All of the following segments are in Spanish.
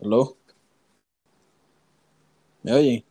¿Aló? ¿Me.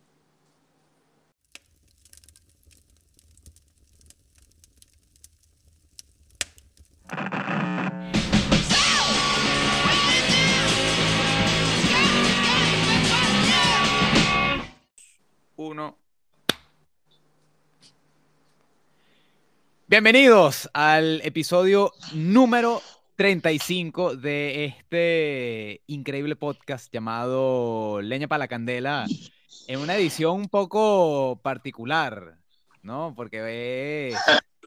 Bienvenidos al episodio número 35 de este increíble podcast llamado Leña para la Candela, en una edición un poco particular, ¿no? Porque es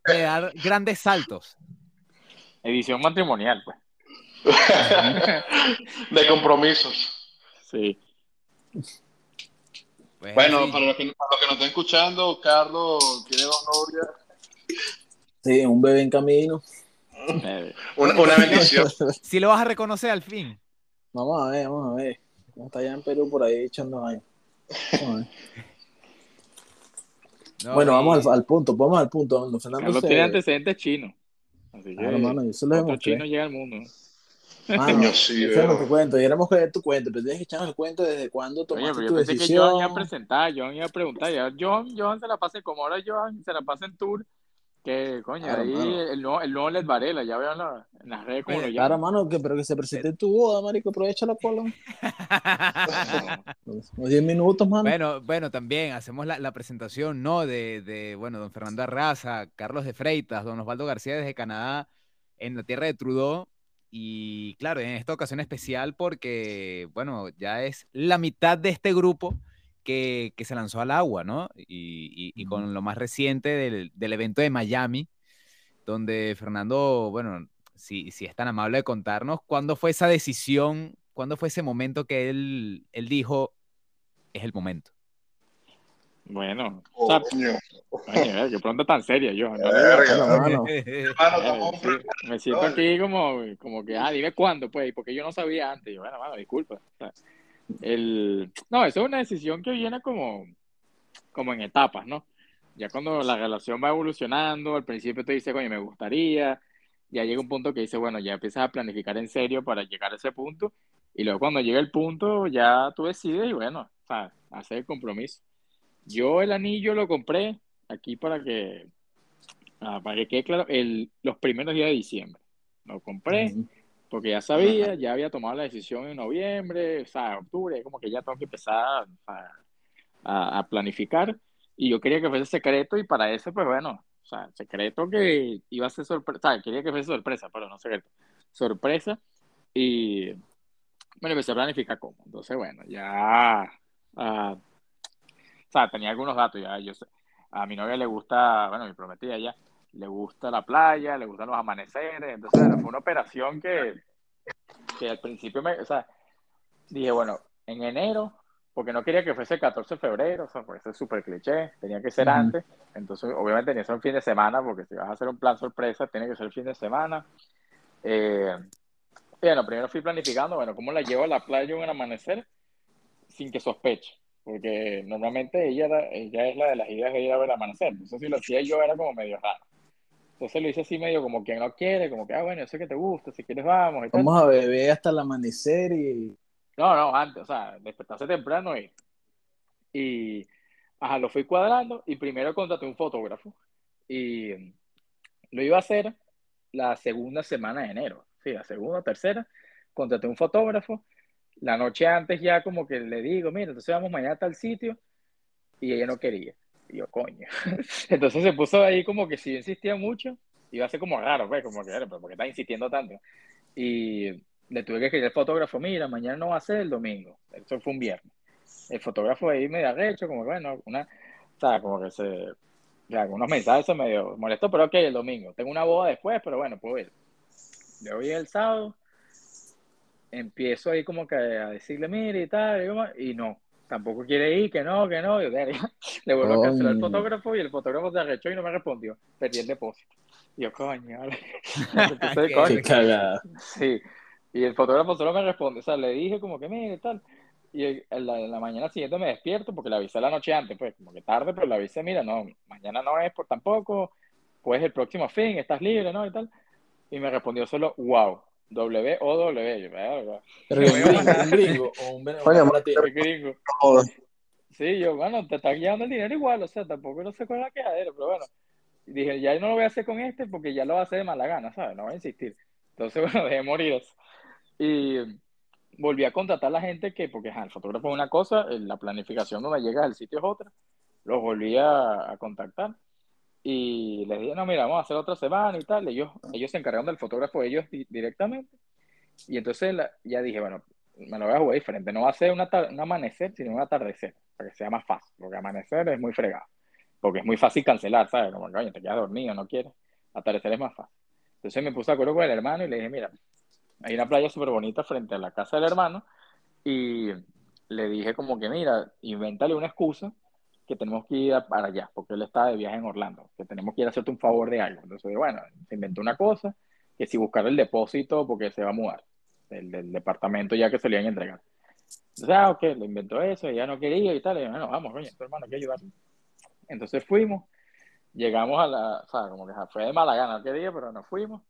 de dar grandes saltos. Edición matrimonial, pues. de compromisos. Sí. Pues Bueno, para los, que, que nos estén escuchando, Carlos tiene dos novias. Sí, un bebé en camino. Una, una bendición. Si lo vas a reconocer al fin. Vamos a ver, vamos a ver. ¿Cómo está allá en Perú por ahí echando años? Vamos a ver. ¿no? Bueno, vamos al, al punto, vamos al punto. Don Fernando Carlos se- tiene antecedentes chinos. Así que Claro, mano, yo se lo demostré. chino llega al mundo. Mano, sí, ese no veo. te cuento, que tu cuento, pero tienes que echarnos el cuento desde cuándo Oye, tomaste tu yo pensé que decisión. Johan iba a presentar, Johan iba a preguntar. Ya, Johan, Johan se la pasa, como ahora Johan se la pasa en tour. Que coño, Claro, ahí mano. el nuevo, el nuevo Led Varela, ya veo en, la- en las redes como lo Claro, mano, que, pero que se presente en tu boda, marico, aprovecha la cola. Unos 10 minutos, mano. Bueno, bueno, también hacemos la, la presentación, ¿no? De, de, bueno, don Fernando Arraza, Carlos de Freitas, don Osvaldo García desde Canadá, en la tierra de Trudeau. Y claro, en esta ocasión especial porque, bueno, ya es la mitad de este grupo que, que se lanzó al agua, ¿no? Y, y- y con lo más reciente del, del evento de Miami, donde Fernando, bueno, si, si es tan amable de contarnos, ¿cuándo fue esa decisión? ¿Cuándo fue ese momento que él, él dijo, es el momento? Bueno, o sea, eh, qué pronto tan seria, Johan. no. Hermano, Eh, me siento aquí como, como que, ah, dime cuándo, pues, porque yo no sabía antes. Yo, bueno, mano, disculpa. O sea, el... No, eso es una decisión que viene como, como en etapas, ¿no? Ya cuando la relación va evolucionando, al principio te dice, coño, me gustaría, ya llega un punto que dice, bueno, ya empiezas a planificar en serio para llegar a ese punto, y luego cuando llega el punto, ya tú decides y bueno, o sea, hacer el compromiso. Yo el anillo lo compré aquí para que, ah, para que quede claro, el, los primeros días de diciembre. Lo compré porque ya sabía, ya había tomado la decisión en noviembre, o sea, octubre, como que ya tengo que empezar a, a- a planificar. Y yo quería que fuese secreto y para eso, pues bueno, o sea, secreto que iba a ser sorpresa, o sea, quería que fuese sorpresa, pero no secreto, sorpresa. Y bueno, empecé a planificar cómo. Entonces, bueno, ya, ah, o sea, tenía algunos datos ya, yo sé. A mi novia le gusta, bueno, mi prometida ya, le gusta la playa, le gustan los amaneceres, entonces bueno, fue una operación que, que al principio me, o sea, dije, bueno, en enero, porque no quería que fuese el 14 de febrero, o sea, porque eso es súper cliché, tenía que ser antes, entonces obviamente tenía que ser un fin de semana, porque si vas a hacer un plan sorpresa, tiene que ser el fin de semana. Eh, bueno, primero fui planificando, bueno, cómo la llevo a la playa un amanecer sin que sospeche, porque normalmente ella, era- ella es la de las ideas de ir a ver el amanecer, entonces si lo hacía yo era como medio raro. Entonces lo hice así medio como quien no quiere, como que, ah, bueno, yo sé que te gusta, si quieres vamos y tal. Vamos a beber hasta el amanecer y. No, no, antes, o sea, despertarse temprano y, y, ajá, lo fui cuadrando y primero contraté un fotógrafo y lo iba a hacer la segunda semana de enero, sí, la segunda tercera, contraté un fotógrafo, la noche antes ya como que le digo, mira, entonces vamos mañana a tal sitio y ella no quería, y yo, coño, entonces se puso ahí como que si insistía mucho, iba a ser como raro, pues, como que, pero ¿por qué está insistiendo tanto? Y le tuve que escribir al fotógrafo, mira, mañana no va a ser el domingo, eso fue un viernes. El fotógrafo ahí medio arrecho, como que bueno, una, o sea, como que se, ya, unos mensajes se medio molestó, pero ok, el domingo. Tengo una boda después, pero bueno, puedo ir. Yo voy el sábado, empiezo ahí como que a decirle, mire y tal, y, y no, tampoco quiere ir, que no, que no, yo, le vuelvo a cancelar al Coño. fotógrafo y el fotógrafo se arrechó y no me respondió, perdí el depósito. Yo, coño, vale. Entonces, Qué- coño, Qué cagada. Sí, y el fotógrafo solo me responde, o sea, le dije como que mire tal, y en la, en la mañana siguiente me despierto porque le avisé la noche antes, pues como que tarde, pero le avisé, mira, no, mañana no es por tampoco, pues el próximo fin, estás libre, ¿no? Y tal, y me respondió solo, wow, W O W. Pero un gringo, un gringo o un gringo. Sí, yo, bueno, te están guiando el dinero igual, o sea, tampoco no sé cuál es la quejadera, pero bueno. Dije, ya no lo voy a hacer con este porque ya lo va a hacer de mala gana, ¿sabes? No voy a insistir. Entonces, bueno, dejé morir eso. Y volví a contratar a la gente que, porque ajá, el fotógrafo es una cosa, la planificación donde llegas al sitio es otra. Los volví a, a contactar y les dije, no, mira, vamos a hacer otra semana y tal. Ellos, ellos se encargaron del fotógrafo ellos di- directamente. Y entonces la- ya dije, bueno, me lo voy a jugar diferente. No va a ser una un amanecer, sino un atardecer, para que sea más fácil. Porque amanecer es muy fregado. Porque es muy fácil cancelar, ¿sabes? Como, coño, te quedas dormido, no quieres. Atardecer es más fácil. Entonces me puse de acuerdo con el hermano y le dije, mira, hay una playa súper bonita frente a la casa del hermano. Y le dije como que, mira, invéntale una excusa que tenemos que ir para allá, porque él está de viaje en Orlando, que tenemos que ir a hacerte un favor de algo. Entonces, bueno, se inventó una cosa, que si buscar el depósito porque se va a mudar, del, del departamento ya que se le iban a entregar. Entonces, ah, ok, le inventó eso, ella no quería y tal, y bueno, vamos, coño, tu hermano, hay que ayudarle. Entonces fuimos, llegamos a la, o sea, como que fue de mala gana aquel día, pero nos fuimos,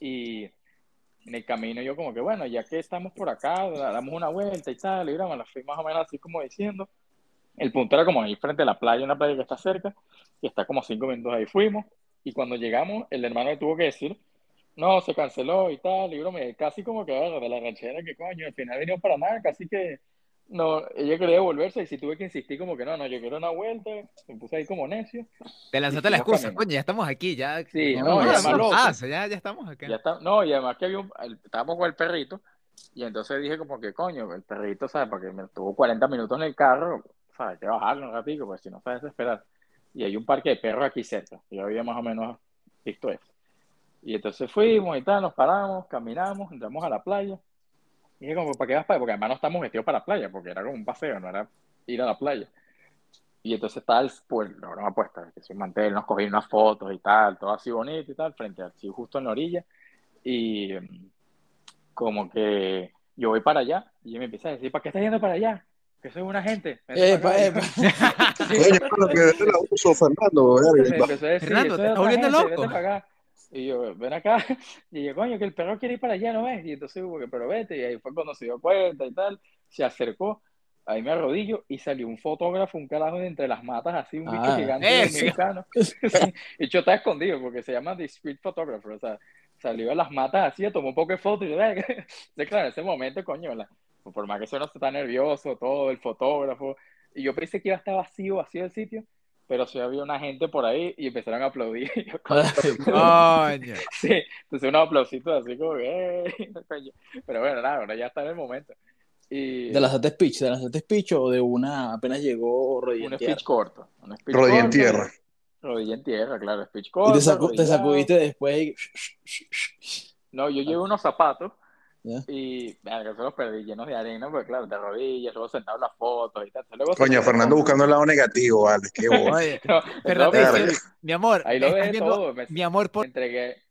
y en el camino yo como que, bueno, ya que estamos por acá, damos una vuelta y tal, y broma, la fui más o menos así como diciendo. El punto era como ahí frente a la playa, una playa que está cerca, y está como cinco minutos ahí fuimos, y cuando llegamos, el hermano le tuvo que decir, no, se canceló y tal, y broma, y casi como que, bueno, de la ranchera, que coño, al final venimos para nada, casi que, no, ella quería volverse, y si tuve que insistir como que no, no, yo quiero una vuelta, me puse ahí como necio, Te lanzaste la excusa, camino. coño, ya estamos aquí, ya. Sí, no, no, no, y no, además no lo- pasa, ya, ya estamos acá. Ya está, no, y además que había un, el- estábamos con el perrito, y entonces dije como que coño, el perrito, ¿sabes? Porque me tuvo 40 minutos en el carro, Hay que bajarlo un ratito, pues si no se desesperar. Y hay un parque de perros aquí cerca, yo había más o menos visto eso. Y entonces fuimos y tal, nos paramos, caminamos, entramos a la playa. Y dije como, ¿para qué vas para? Porque además no estamos vestidos para la playa, porque era como un paseo, no era ir a la playa. Y entonces estaba el, pues, la broma puesta, que un mantel, nos cogí unas fotos y tal, todo así bonito y tal, frente al sí, justo en la orilla. Y mm, como que yo voy para allá y me empieza a decir, ¿para qué estás yendo para allá? Que soy una gente. Epa, epa. Abuso, Fernando. Fernando, "Eso te es estás volviendo loco". Y yo, ven acá. Y yo, coño, que el perro quiere ir para allá, ¿no ves? Y entonces, como que, pero vete. Y ahí fue cuando se dio cuenta y tal. Se acercó. Ahí me arrodillo y salió un fotógrafo, un carajo de entre las matas, así, un bicho Ah, gigante. Sí. De hecho, está escondido porque se llama The Street Photographer. O sea, salió de las matas así, tomó un poco de foto y yo, claro, en ese momento, coño, la- por más que eso no está nervioso, todo, el fotógrafo. Y yo pensé que iba a estar vacío, vacío el sitio, pero sí había una gente por ahí y empezaron a aplaudir. Y coño, sí, entonces unos aplausitos así como que, "Eh". Pero bueno, nada, ahora ya está en el momento. Y ¿De lanzaste speech? ¿De lanzaste speech o de una apenas llegó rodilla un en tierra? speech corto. Un speech Rodilla en tierra. Rodilla en tierra, claro, speech Y corto. te, sacu- te sacudiste después y... No, yo llevo unos zapatos Ya. y verga, se los perdí llenos de arena, porque claro, de rodillas, luego sentado en las fotos y tal. Luego Coño, me- Fernando buscando el lado negativo, vale. Qué bobo. Oye, No, Fernando mi amor, ahí lo viendo- todo. Me, mi amor, me por... entregué.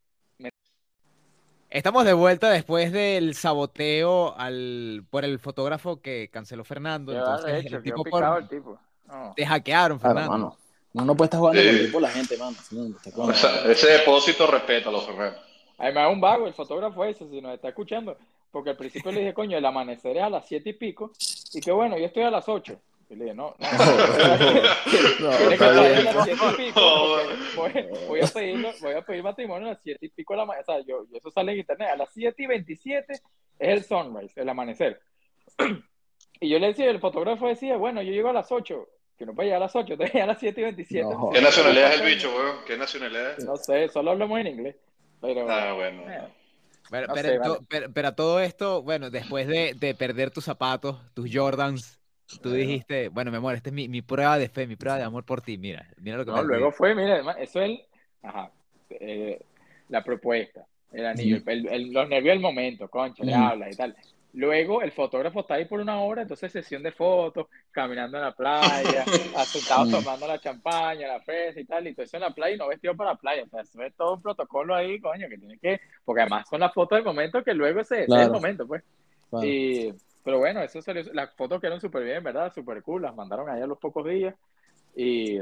estamos de vuelta después del saboteo al por el fotógrafo que canceló Fernando. Qué Entonces, arrecho, el quedó tipo por... el tipo. No. te hackearon, Claro, Fernando. mano. Uno no puede estar jugando Sí. con el tipo la gente, mano. Sí, está O claro. sea, ese depósito, respétalo, Fernando. Además, un vago, el fotógrafo ese, si nos está escuchando, porque al principio le dije, coño, el amanecer es a las siete y pico, y que bueno, yo estoy a las ocho. Y le dije, no, no, No, tiene que está estar a bien. las siete y pico, porque voy, voy a pedirlo, voy a pedir matrimonio a las siete y pico de la mañana, o sea, yo, yo eso sale en internet, a las siete y veintisiete es el sunrise, el amanecer. Y yo le decía, el fotógrafo decía, bueno, yo llego a las ocho, que no puede llegar a las ocho, te a las siete y veintisiete. No, ¿Qué nacionalidad es el bicho, weón? ¿Qué nacionalidad es? No sé, solo hablamos en inglés. Pero, Ah, bueno. eh, Pero, No pero, sé, to- vale. pero- pero a todo esto, bueno, después de, de perder tus zapatos, tus Jordans, tú dijiste, bueno, mi amor, esta es mi, mi prueba de fe, mi prueba de amor por ti. Mira, mira lo que No, me luego fue, mira, además, eso es el, ajá, eh, la propuesta, el anillo, el- el- los nervios del momento, concha, le Ujú. habla y tal. Luego el fotógrafo está ahí por una hora, entonces sesión de fotos, caminando en la playa, asentados Mm. tomando la champaña, la fresa y tal, y todo eso en la playa y no vestido para la playa. O sea, eso es todo un protocolo ahí, coño, que tiene que, porque además son las fotos del momento que luego ese, ese es el Claro. momento, pues. Claro. Y, pero bueno, eso salió, las fotos quedaron súper bien, ¿verdad? Súper cool, las mandaron allá a los pocos días. Y,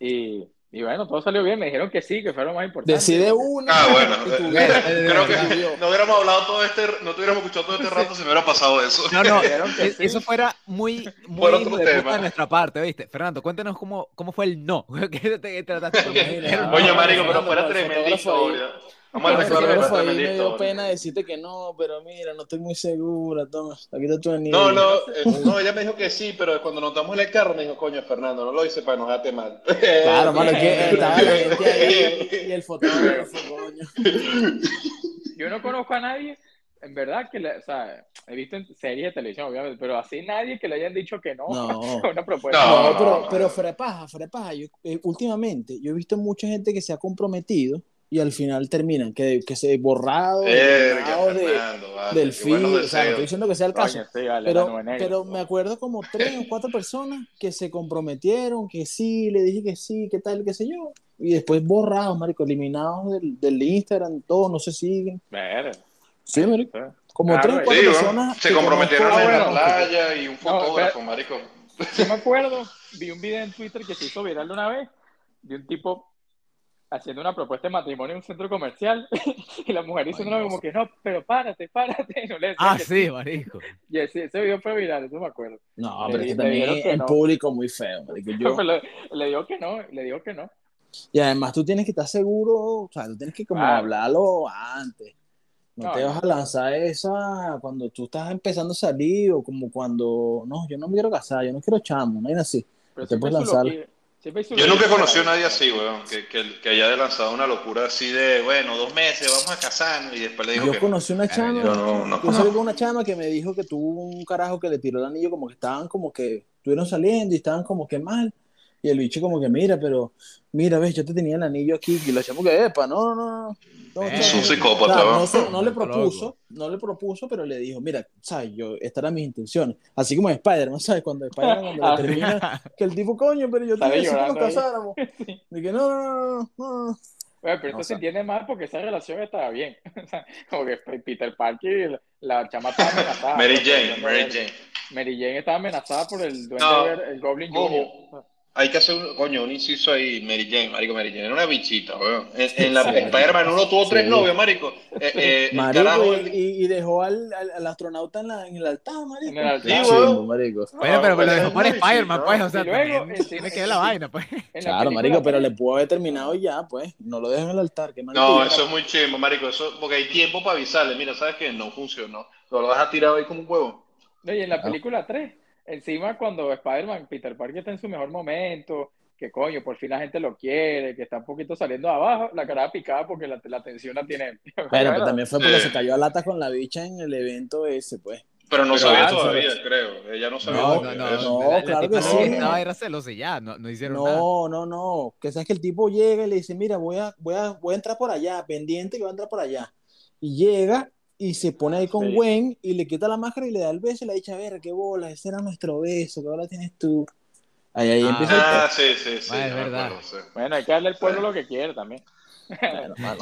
y Y bueno, todo salió bien. Me dijeron que sí, que fue lo más importante. Decide una. Ah, bueno. y tú- Creo que no hubiéramos hablado todo este, no tuviéramos escuchado todo este rato si me hubiera pasado eso. No, no, Dijeron que sí. eso fuera muy, muy Por otro de puta tema. de nuestra parte, ¿viste? Fernando, cuéntanos cómo, cómo fue el no. ¿Qué te- trataste? Oye, marico, pero fuera tremenda historia. Vamos a ahí me dio pena decirte que no, pero mira, no estoy muy segura, toma, aquí está tu anillo. No, no, eh, no, ella me dijo que sí, pero cuando nos estamos en el carro me dijo, coño, Fernando, no lo hice para enojarte mal. Claro, mano, es que estaba la gente ahí y el fotógrafo, coño. Yo no conozco a nadie, en verdad, que le, o sea, he visto en series de televisión, obviamente, pero así nadie que le hayan dicho que no, No. a una propuesta. No, No, no, pero, no. pero fuera de paja, fuera de paja. Yo, eh, últimamente, yo he visto mucha gente que se ha comprometido y al final terminan, que, que se borrado, Verga, eliminado de, Fernando, vale, del feed. O sea, no estoy diciendo que sea el caso. Coño, sí, vale, la Pero, pero me acuerdo como tres o cuatro personas que se comprometieron, que sí, le dije que sí, qué tal, qué sé yo. Y después borrados, marico, eliminados del, del Instagram, todos no se siguen. Verga, Sí, marico. Como Claro, tres o cuatro Sí, bueno, personas. se comprometieron en la bueno. playa y un fotógrafo, marico. Yo me acuerdo, vi un video en Twitter que se hizo viral una vez de un tipo haciendo una propuesta de matrimonio en un centro comercial y la mujer diciendo como que no, pero párate, párate. No le Ah, que sí, marico. Y ese, ese video fue viral, eso me acuerdo. No, Le pero es que también que el no. público muy feo, marico. Yo, Pero le, le digo que no, le digo que no. Y además tú tienes que estar seguro, o sea, tú tienes que como hablarlo antes. No, No, te no. vas a lanzar esa cuando tú estás empezando a salir o como cuando, no, yo no me quiero casar, yo no quiero chamo, no hay así. Pero Te puedes lanzar. Yo nunca conocido a nadie así, weón, que, que, que haya lanzado una locura así de, bueno, dos meses, vamos a casarnos, y después le dijo Yo que conocí una chama, yo no, no yo salí con una chama que me dijo que tuvo un carajo que le tiró el anillo como que estaban como que, estuvieron saliendo y estaban como que mal. Y el bicho como que, mira, pero, mira, ves, yo te tenía el anillo aquí. Y la chama que, epa, no, no, no. no, Es chamo". un psicópata, Claro, ¿va? no, se- no le propuso, no le propuso, pero le dijo, mira, sabes, yo, estas eran mis intenciones. Así como en Spider-Man, ¿sabes? Cuando Spider-Man cuando le Ah, termina, que el tipo, coño, pero yo te dije que nos casáramos. Y que no, no, no, no, no. Bueno, pero No esto se entiende mal porque esa relación estaba bien. Como que Peter Parker y la, chama estaba amenazada. Mary Jane, Mary. Jane. Mary Jane estaba amenazada por el duende No. el Goblin Ojo. Hay que hacer, un, coño, un inciso ahí, Mary Jane, marico, Mary Jane, era una bichita, weón. En, en la Sí. Spider-Man uno tuvo tres Sí. novios, marico. Eh, eh, el Marico, carajo, y, y- y dejó al, al, al astronauta en, la, en el altar, marico. En el altar. Sí, weón. marico. Bueno, pero pues, lo dejó por Spider-Man, pues, o sea, Y luego, también en- tiene en- que ver la vaina, pues. Claro, marico, pero tres- le pudo haber terminado ya, pues. No lo dejan en el altar, qué No, maldito. eso es muy chimbo, marico, eso, porque hay tiempo para avisarle, mira, ¿sabes qué? No funcionó. Lo lo dejas tirado ahí como un huevo. No, y en la Claro. película 3, encima cuando Spider-Man, Peter Parker está en su mejor momento, que coño, por fin la gente lo quiere, que está un poquito saliendo de abajo, la cara picada porque la, la tensión la tiene él. Bueno, pero también fue porque Sí. se cayó a lata con la bicha en el evento ese, pues. Pero no Pero sabía antes, todavía, ¿sabes? creo. Ella no sabía No, no, no. No, la, la claro que sí. estaba era celosa y ya, no, no hicieron nada. No, no, no. Que sabes que el tipo llega y le dice, mira, voy a, voy a, voy a entrar por allá, pendiente que voy a entrar por allá. Y llega y se pone ahí con Sí. Gwen y le quita la máscara y le da el beso y le dice, a ver, qué bola, ese era nuestro beso, qué bola tienes tú. Ahí, ahí Ah. empieza el Ah, sí, sí, sí. Ah, es no verdad. acuerdo, sí. Bueno, hay que darle al pueblo lo que quiere también. Bueno, mano.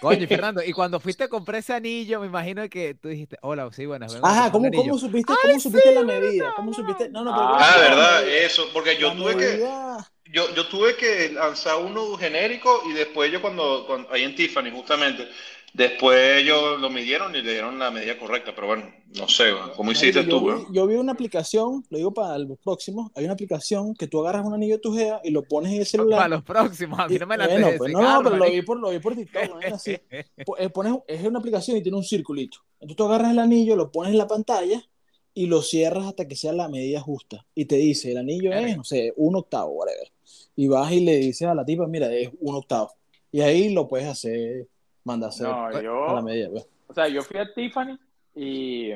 Coño, Fernando, y cuando fuiste a comprar ese anillo, me imagino que tú dijiste, hola, sí, buenas. Ajá, ¿cómo, un anillo". cómo supiste, cómo supiste la medida? ¿Cómo supiste? No, no, pero ¿cómo Ah, Ah, verdad, eso, porque yo La tuve que, yo, yo tuve que lanzar uno genérico y después yo cuando, cuando ahí en Tiffany justamente, después ellos lo midieron y le dieron la medida correcta, pero bueno, no sé, ¿cómo hiciste tú, yo, vi, yo vi una aplicación, lo digo para los próximos, hay una aplicación que tú agarras un anillo de tu gea y lo pones en el celular. Para los próximos, a mí no me la bueno, pues, no, pero lo vi por, lo vi por TikTok, no es así. Eh, pones, es una aplicación y tiene un circulito. Entonces tú agarras el anillo, lo pones en la pantalla y lo cierras hasta que sea la medida justa. Y te dice, el anillo es, no sé, un octavo, whatever. Y vas y le dices a la tipa, mira, es un octavo. Y ahí lo puedes hacer, manda a hacer No, a la yo, medida. pues. o sea, yo fui a Tiffany y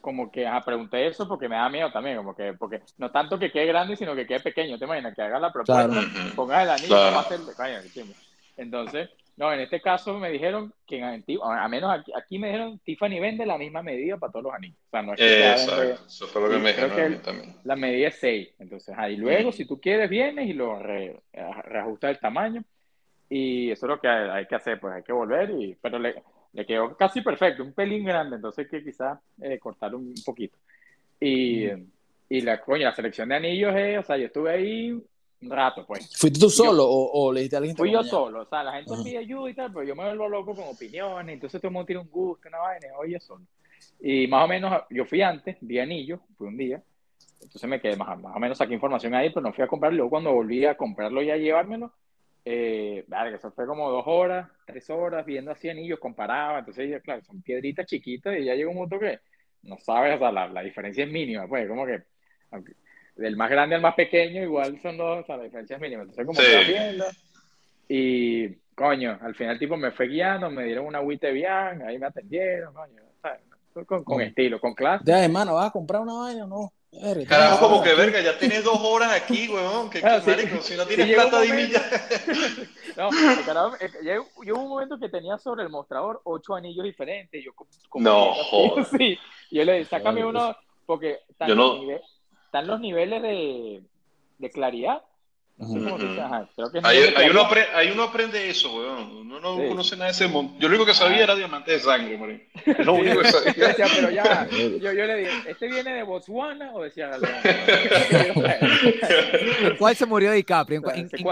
como que ajá, pregunté eso porque me da miedo también, como que, porque no tanto que quede grande, sino que quede pequeño, ¿te imaginas? Que haga la propuesta, Claro. Pongas el anillo, Claro. vamos a chimbo. Entonces, no, en este caso me dijeron que en Ti- a menos aquí, aquí me dijeron Tiffany vende la misma medida para todos los anillos. O sea, no es que Exacto, eso fue lo que me dijeron que- también. la medida es 6. Entonces, ahí luego, Mm. si tú quieres, vienes y lo re- reajustas el tamaño. Y eso es lo que hay, que hacer, pues hay que volver. Y, pero le, le quedó casi perfecto, un pelín grande, entonces hay que quizás eh, cortar un, un poquito. Y, y la, coño, la selección de anillos es, o sea, yo estuve ahí un rato, pues. ¿Fuiste tú solo o, o, le dijiste a alguien? Fui yo solo, o sea, la gente pide ayuda y tal, pero yo me vuelvo loco con opiniones, entonces todo el mundo tiene un gusto, una vaina, oye, solo. Y más o menos, yo fui antes, vi anillo, fui un día, entonces me quedé más, más o menos saqué información ahí, pero no fui a comprarlo. Luego cuando volví a comprarlo y a llevármelo, eh, vale, eso fue como dos horas, tres horas viendo así anillos, comparaba, entonces claro, son piedritas chiquitas y ya llega un punto que no sabes, o sea, la, la diferencia es mínima, pues como que aunque, del más grande al más pequeño igual son dos, o sea, la diferencia es mínima, entonces como sí. viendo y coño, al final tipo me fue guiando, me dieron una agüita bien, ahí me atendieron, coño, ¿sabes? Con, con, estilo, con clase. Ya, hermano, ¿vas a comprar una vaina o no? Carajo, como que verga, ya tienes dos horas aquí, weón. Que, claro, que, marico, si no tienes sí, plata, dime ya. no, carajo, yo, yo hubo un momento que tenía sobre el mostrador ocho anillos diferentes. Yo, como no, joder. Sí, y yo le dije, sácame uno, porque están, no... los, niveles, están los niveles de, de claridad. No sé cómo dice, ajá, creo que es hay, hay, uno aprende, hay uno aprende eso, weón. Uno no sí. conoce nada de ese mundo. Yo lo único que sabía era diamante de sangre. Es lo único que sabía. Yo decía, pero ya, yo, yo le dije, ¿este viene de Botswana o decía ¿Cuál se murió DiCaprio? ¿En, en, en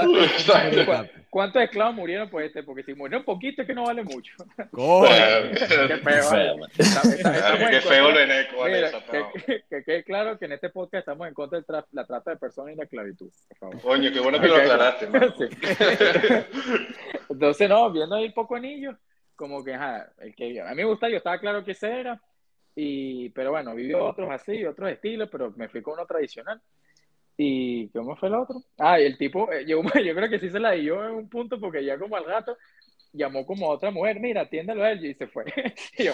¿Cuántos ¿cuánto esclavos murieron por este? Porque si murió un poquito es que no vale mucho. Coño. Qué feo. Qué feo lo eneco. Que quede claro que en este podcast estamos en contra de la trata de personas y la esclavitud. Por favor. Coño, qué bueno que lo aclaraste. Entonces, no, viendo ahí poco anillo, como que, ajá, el que a mí me gusta, yo estaba claro que ese era, y, pero bueno, vivió otros así, otros estilos, pero me fui con uno tradicional. ¿Y cómo fue el otro? Ah, y el tipo, yo, yo creo que sí se la dio en un punto, porque ya como al rato llamó como a otra mujer, mira, atiéndelo a él, y se fue. y yo,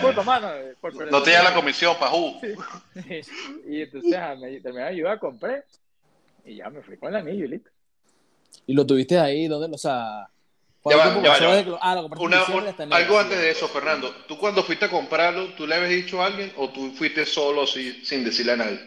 puto, mano, por, por no te da la comisión, pajú. Sí. Y entonces, ajá, me terminé de ayudar, compré, y ya me fui con el anillo y listo. ¿Y lo tuviste ahí? ¿Dónde? O sea... Ya va, ya va, ya va. Ah, Una, un, algo antes de eso, Fernando. ¿Tú cuando fuiste a comprarlo, tú le habías dicho a alguien o tú fuiste solo sin decirle a nadie?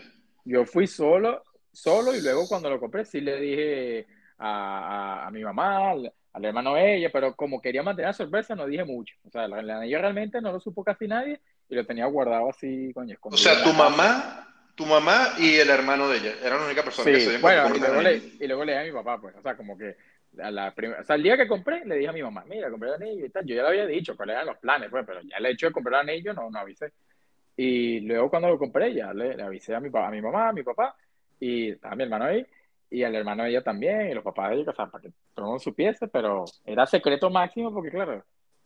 Yo fui solo, solo y luego cuando lo compré sí le dije a, a, a mi mamá, al, al, hermano de ella, pero como quería mantener la sorpresa no dije mucho. O sea, el anillo realmente no lo supo casi nadie y lo tenía guardado así, coño, O sea, tu mamá tu mamá y el hermano de ella. Eran la única persona sí, que se bueno, y luego, le, y luego le dije a mi papá, pues. O sea, como que a la primera, o sea, el día que compré, le dije a mi mamá, mira, compré el anillo y tal. Yo ya le había dicho cuáles eran los planes, pues, pero ya el hecho de comprar el anillo no, no avisé. Y luego cuando lo compré, ya le, le avisé a mi, a mi mamá, a mi papá, y a mi hermano ahí, y al hermano de ella también, y los papás de ella, o sea, para que todo el mundo supiese, pero era secreto máximo porque, claro,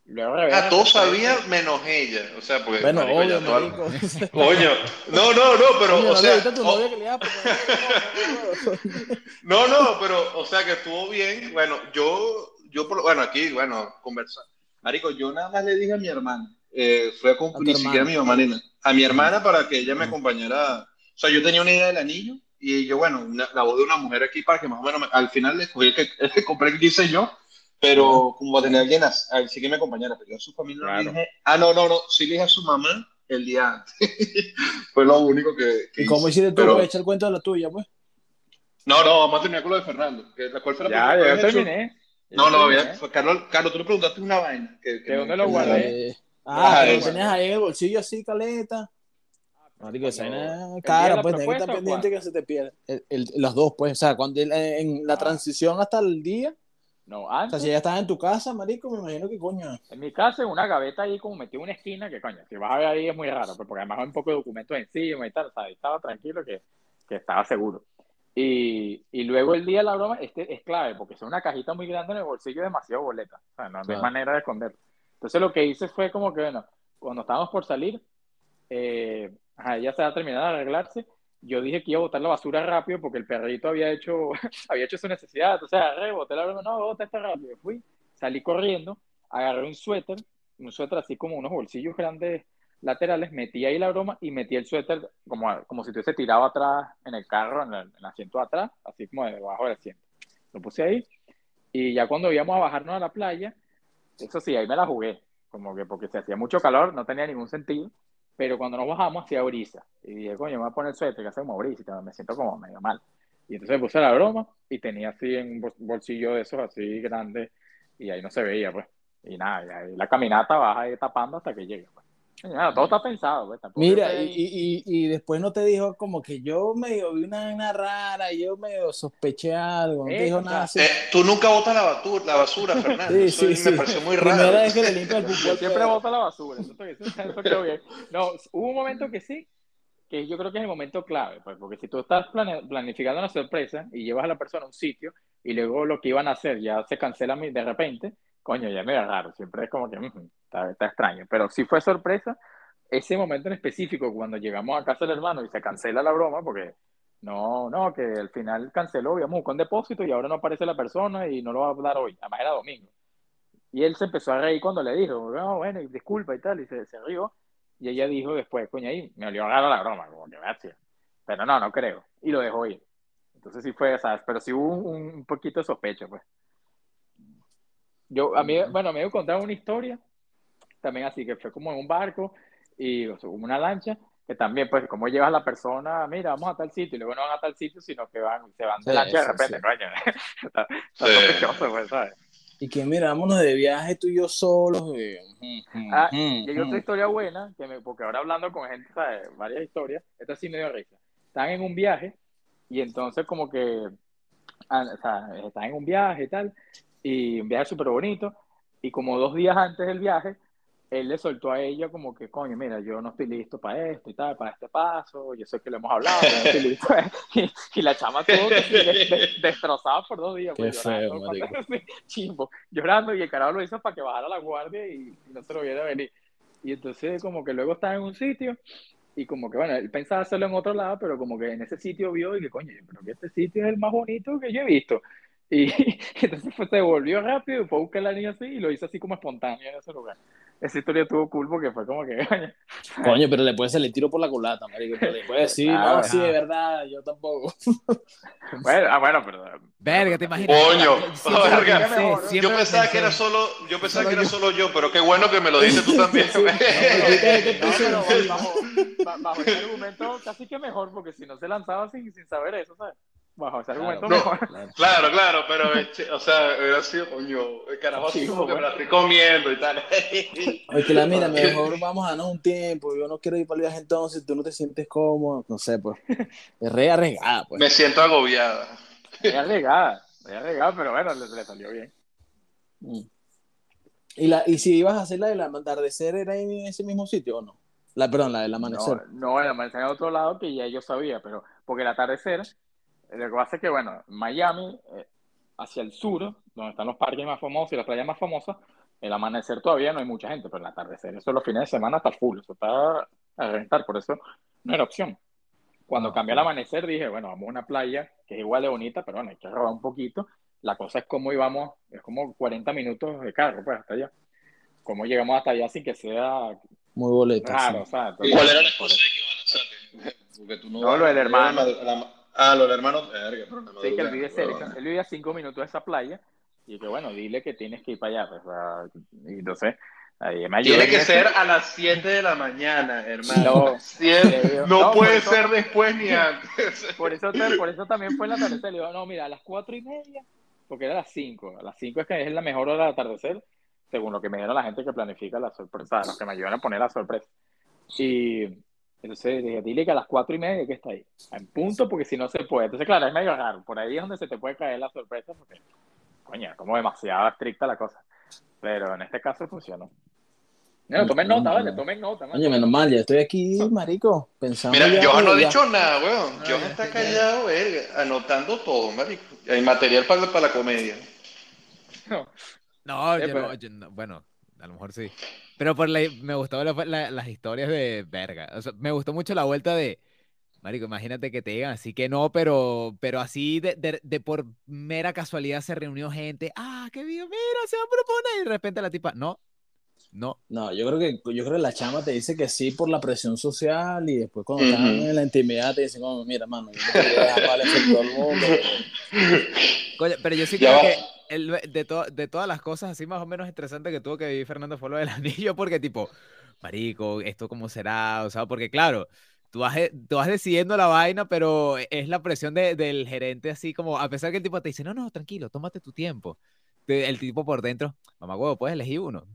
Luego ah, todos sabían menos ella. O sea, porque. Bueno, marico, obvio, marico. Coño. No, no, no, pero, Coño, o sea. No, no, pero, o sea, que estuvo bien. Bueno, yo, yo, por lo- bueno, aquí, bueno, conversar. Marico, yo nada más le dije a mi hermana. Eh, fue a cumplir, ni siquiera a mi mamá ni nada. A mi hermana para que ella me acompañara. O sea, yo tenía una idea del anillo y yo, bueno, una- la voz de una mujer aquí para que más o menos, me- al final le escogí el que, el que compré el que hice yo, pero como a tener alguien as- así que me acompañara, pero yo a su familia no le Claro. dije, ah, no, no, no, sí le dije a su mamá el día antes. Fue lo único que, que ¿Y cómo hiciste tú? Pero- Pues, echa el cuento de la tuya, pues. No, no, vamos a terminar con lo de Fernando. Que, la cual fue la Ya, ya terminé. No, no, fue Carlos, Carlos, tú le preguntaste una vaina. Que, que ¿De dónde lo guardé? Eh, ah, Ah, lo tenías ahí en el bolsillo así, caleta. Marico, esa Cuando- vaina ¿el día de cara, pues, tenés que estar pendiente que se te pierda. El- el- los dos, pues, o sea, cuando el- en la Ah. transición hasta el día, No, o sea, antes, si ya estás en tu casa, marico, me imagino que coño. en mi casa, en una gaveta ahí como metí una esquina, que coño, si vas a ver ahí es muy raro, pues, porque además hay un poco de documentos encima y tal, o sea, ahí estaba tranquilo que, que estaba seguro. Y, y luego el día de la broma, este es clave, porque es una cajita muy grande en el bolsillo, demasiado boleta, o sea, no, no hay Claro. manera de esconderlo. Entonces lo que hice fue como que, bueno, cuando estábamos por salir, eh, ajá, ella se va a terminar de arreglarse, yo dije que iba a botar la basura rápido porque el perrito había hecho, había hecho su necesidad, entonces agarré, boté la broma, no, bota esta rápido, fui, salí corriendo, agarré un suéter, un suéter así como unos bolsillos grandes laterales, metí ahí la broma y metí el suéter como, como si estuviese tirado atrás en el carro, en el, en el asiento de atrás, así como debajo del asiento. Lo puse ahí y ya cuando íbamos a bajarnos a la playa, eso sí, ahí me la jugué, como que porque se hacía mucho calor, no tenía ningún sentido, pero cuando nos bajamos hacía brisa. Y dije, coño, me voy a poner suéter, que hace como brisa, y me siento como medio mal. Y entonces puse la broma y tenía así en un bol- bolsillo de esos así grandes y ahí no se veía, pues. Y nada, y ahí la caminata baja ahí tapando hasta que llegue, pues. Ya, todo está pensado, pues, Mira, y, y, y después no te dijo como que yo medio vi una vaina rara, yo medio sospeché algo, no te Eh, dijo o sea, nada así. Eh, tú nunca botas la basura, la basura Fernando. Sí, Eso sí, sí. me pareció muy Primera raro. vez que le limpia el al siempre perro. boto la basura, eso, eso, quedó bien. No, hubo un momento que sí, que yo creo que es el momento clave, pues, porque si tú estás plane- planificando una sorpresa y llevas a la persona a un sitio y luego lo que iban a hacer ya se cancela de repente, coño, ya me da raro, siempre es como que "Ujú, está, está extraño, pero si fue sorpresa, ese momento en específico, cuando llegamos a casa del hermano y se cancela la broma, porque no, no, que al final canceló, buscado un depósito y ahora no aparece la persona y no lo va a dar hoy, además era domingo. Y él se empezó a reír cuando le dijo, no, bueno, disculpa y tal, y se, se rió. Y ella dijo después, coño, ahí me olió raro la broma, como que gracias. Pero no, no creo. Y lo dejó ir. Entonces sí fue, ¿sabes? Pero sí hubo un, un poquito de sospecha, pues. Yo, a mí, bueno, me contaron una historia, también así, que fue como en un barco y o sea, como una lancha, que también, pues, como llevas a la persona, mira, vamos a tal sitio, y luego no van a tal sitio, sino que van, se van de Sí, lancha de repente, sí. coño. está, está Sí. pues, ¿sabes? Y que mira, vámonos de viaje tú y yo solos. y- Ah, y hay otra historia buena, que me, porque ahora hablando con gente, ¿sabes? varias historias, esta sí me dio risa. Están en un viaje y entonces como que, ah, o sea, están en un viaje y tal, y un viaje súper bonito, y como dos días antes del viaje, él le soltó a ella como que, coño, mira, yo no estoy listo para esto y tal, para este paso, yo sé que lo hemos hablado, pero no estoy listo. y, y la chama sí, de- de- destrozada por dos días, pues, feo, llorando, chimbo, llorando, y el carajo lo hizo para que bajara la guardia y, y no se lo viera venir. Y entonces como que luego estaba en un sitio y como que, bueno, él pensaba hacerlo en otro lado, pero como que en ese sitio vio y que, coño, yo creo que este sitio es el más bonito que yo he visto. Y entonces pues, se volvió rápido y fue a buscar a la niña así y lo hizo así como espontáneo en ese lugar. Esa historia estuvo cool porque fue como que, coño, pero le puede salir tiro por la culata, marico. Pero le puede decir, Claro, no, sí, de verdad, yo tampoco. bueno, ah, bueno, pero... Verga, te imaginas. Coño, Siempre lo verga. pensé, Yo pensaba pensé. que era solo, yo pensaba Solo que era yo. solo yo, pero qué bueno que me lo dices tú también. No, pero bajo, ba- bajo ese argumento casi que mejor, porque si no se lanzaba sin, sin saber eso, ¿sabes? Bajo ese argumento No. mejor. Claro, claro, pero, eche- o sea, hubiera sido, coño, el carajo así como que me la estoy comiendo y tal. Oye, que la mira, mejor vamos a darnos un tiempo. Yo no quiero ir para el viaje entonces, tú no te sientes cómodo. No sé, pues. Es re arriesgada, pues. Me siento agobiada. Es arriesgada, es arriesgada, pero bueno, le, le salió bien. Mm. ¿Y, la, y si ibas a hacer la del atardecer, ¿era en ese mismo sitio o no? La, perdón, la del amanecer. No, no, el amanecer en otro lado que ya yo sabía, pero porque el atardecer, lo que pasa es que, bueno, Miami, eh, hacia el sur, donde están los parques más famosos y las playas más famosas, el amanecer todavía no hay mucha gente, pero el atardecer, eso los fines de semana está full, eso está a reventar, por eso no era opción. Cuando Ah, cambió el amanecer dije, bueno, vamos a una playa que es igual de bonita, pero bueno, hay que rodar un poquito. La cosa es cómo íbamos, es como 40 minutos de carro, pues, hasta allá. Cómo llegamos hasta allá sin que sea Muy boleta. raro, sí. ¿sabes? ¿Y cuál era la de que iban a lanzarte? Porque tú no, No, lo del hermano. La- Ah, lo del hermano. Verga, pero la Sí, que él vive cerca, él vive a cinco minutos de esa playa, y que bueno, dile que tienes que ir para allá, pues, y entonces, ahí me ayuda Tiene en que ser a las 7 de la mañana, hermano. No. No, no puede eso- ser después ni antes. Por eso, por eso también fue el atardecer, le digo, no, mira, a las cuatro y media, porque era a las cinco, a las cinco es que es la mejor hora de atardecer, según lo que me dijeron la gente que planifica la sorpresa, los que me ayudan a poner la sorpresa. Y entonces dije, dile que a las cuatro y media que está ahí, en punto, porque si no se puede. Entonces, claro, es medio raro, por ahí es donde se te puede caer la sorpresa, porque, coño, como demasiado estricta la cosa. Pero en este caso funcionó. No, tomen nota, vale, tomen nota. man. Oye, menos mal, ya estoy aquí, marico, pensando. Mira, Johan no ha ya. dicho nada, weón. No, Johan está callado, verga, anotando todo, marico. Hay material para, para la comedia. No, Eh, yo pero- no, yo no- bueno, a lo mejor sí. Pero por la, me gustó la- la- las historias de verga. O sea, me gustó mucho la vuelta de, Marico, imagínate que te digan así que no, pero, pero así de, de, de por mera casualidad se reunió gente. Ah, qué bien, mira, se va a proponer. Y de repente la tipa, no, no. No, yo creo que yo creo que la chama te dice que sí por la presión social y después cuando Ujú. están en la intimidad te dicen como, mira, mano, yo no te quería dejar mal todo el mundo. Coño, pero yo sí creo que el- de, to- de todas las cosas así más o menos estresantes que tuvo que vivir Fernando fue lo del anillo, porque tipo, marico, ¿esto cómo será? O sea, porque claro, tú vas, de- tú vas decidiendo la vaina, pero es la presión de- del gerente así como, a pesar que el tipo te dice, no, no, tranquilo, tómate tu tiempo. El tipo por dentro, mamá huevo, puedes elegir uno.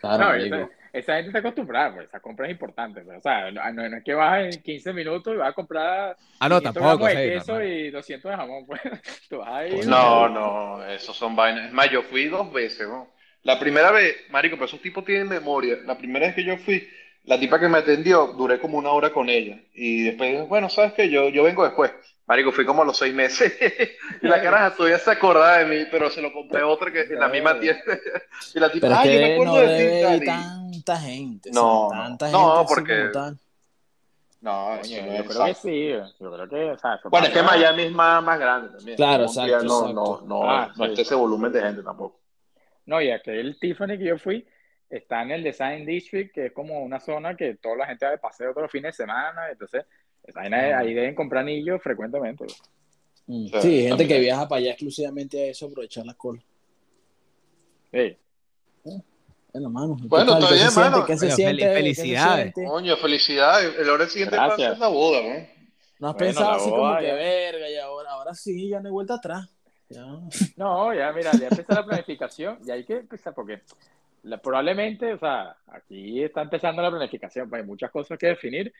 Claro, No, yo, esa gente está acostumbrada, pues esa compra es importante. Pues, o sea, no, no, es que vas en 15 minutos y vas a comprar ah, no, tampoco, de queso y 200 de jamón. Pues. Tú vas ahí, no, no, esos son vainas. Es más, yo fui dos veces, ¿no? La primera vez, marico, pero esos tipos tienen memoria. La primera vez que yo fui, la tipa que me atendió, duré como una hora con ella. Y después bueno, ¿sabes qué? Yo, yo vengo después. Marico, fui como a los seis meses. y la caraja todavía se acordaba de mí, pero se lo compré otra que en la misma tienda. y la tipa, pero ah, es yo me acuerdo no de ti, tanta gente. No, o sea, tanta no, gente porque-. No, eso no yo es creo que exacto. sí. Yo creo que, o sea, Bueno, es que. Miami es más, más grande también. Claro, Colombia exacto, No, exacto. no, no, Ah, no sí. está ese volumen de gente tampoco. No, y aquel Tiffany que yo fui está en el Design District, que es como una zona que toda la gente va de paseo todos los fines de semana. Entonces, esa vaina es- ahí deben comprar anillos frecuentemente. Mm. Sí, Sí, gente también. que viaja para allá exclusivamente a eso, aprovechar la cola. Sí. Bueno, mano. ¿qué Bueno, está ¿Qué bien, mano. ¿Qué se Coño, siente? fel- ¿Qué se felicidades. siente? Coño, felicidades. El hora siguiente paso es la boda, ¿no? ¿No has Bueno, pensado así boda como que ya. verga y ahora, ahora sí, ya no hay vuelta atrás? Ya. No, ya, mira, ya empezó la planificación y hay que empezar porque la- probablemente, o sea, aquí está empezando la planificación, pues hay muchas cosas que definir,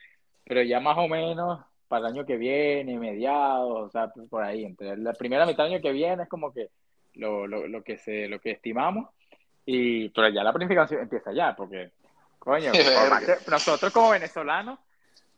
pero ya más o menos para el año que viene, mediados, o sea, pues, por ahí, entre la primera mitad del año que viene es como que lo, lo, lo que se, lo que estimamos, y, pero ya la planificación empieza ya, porque, coño, nosotros como venezolanos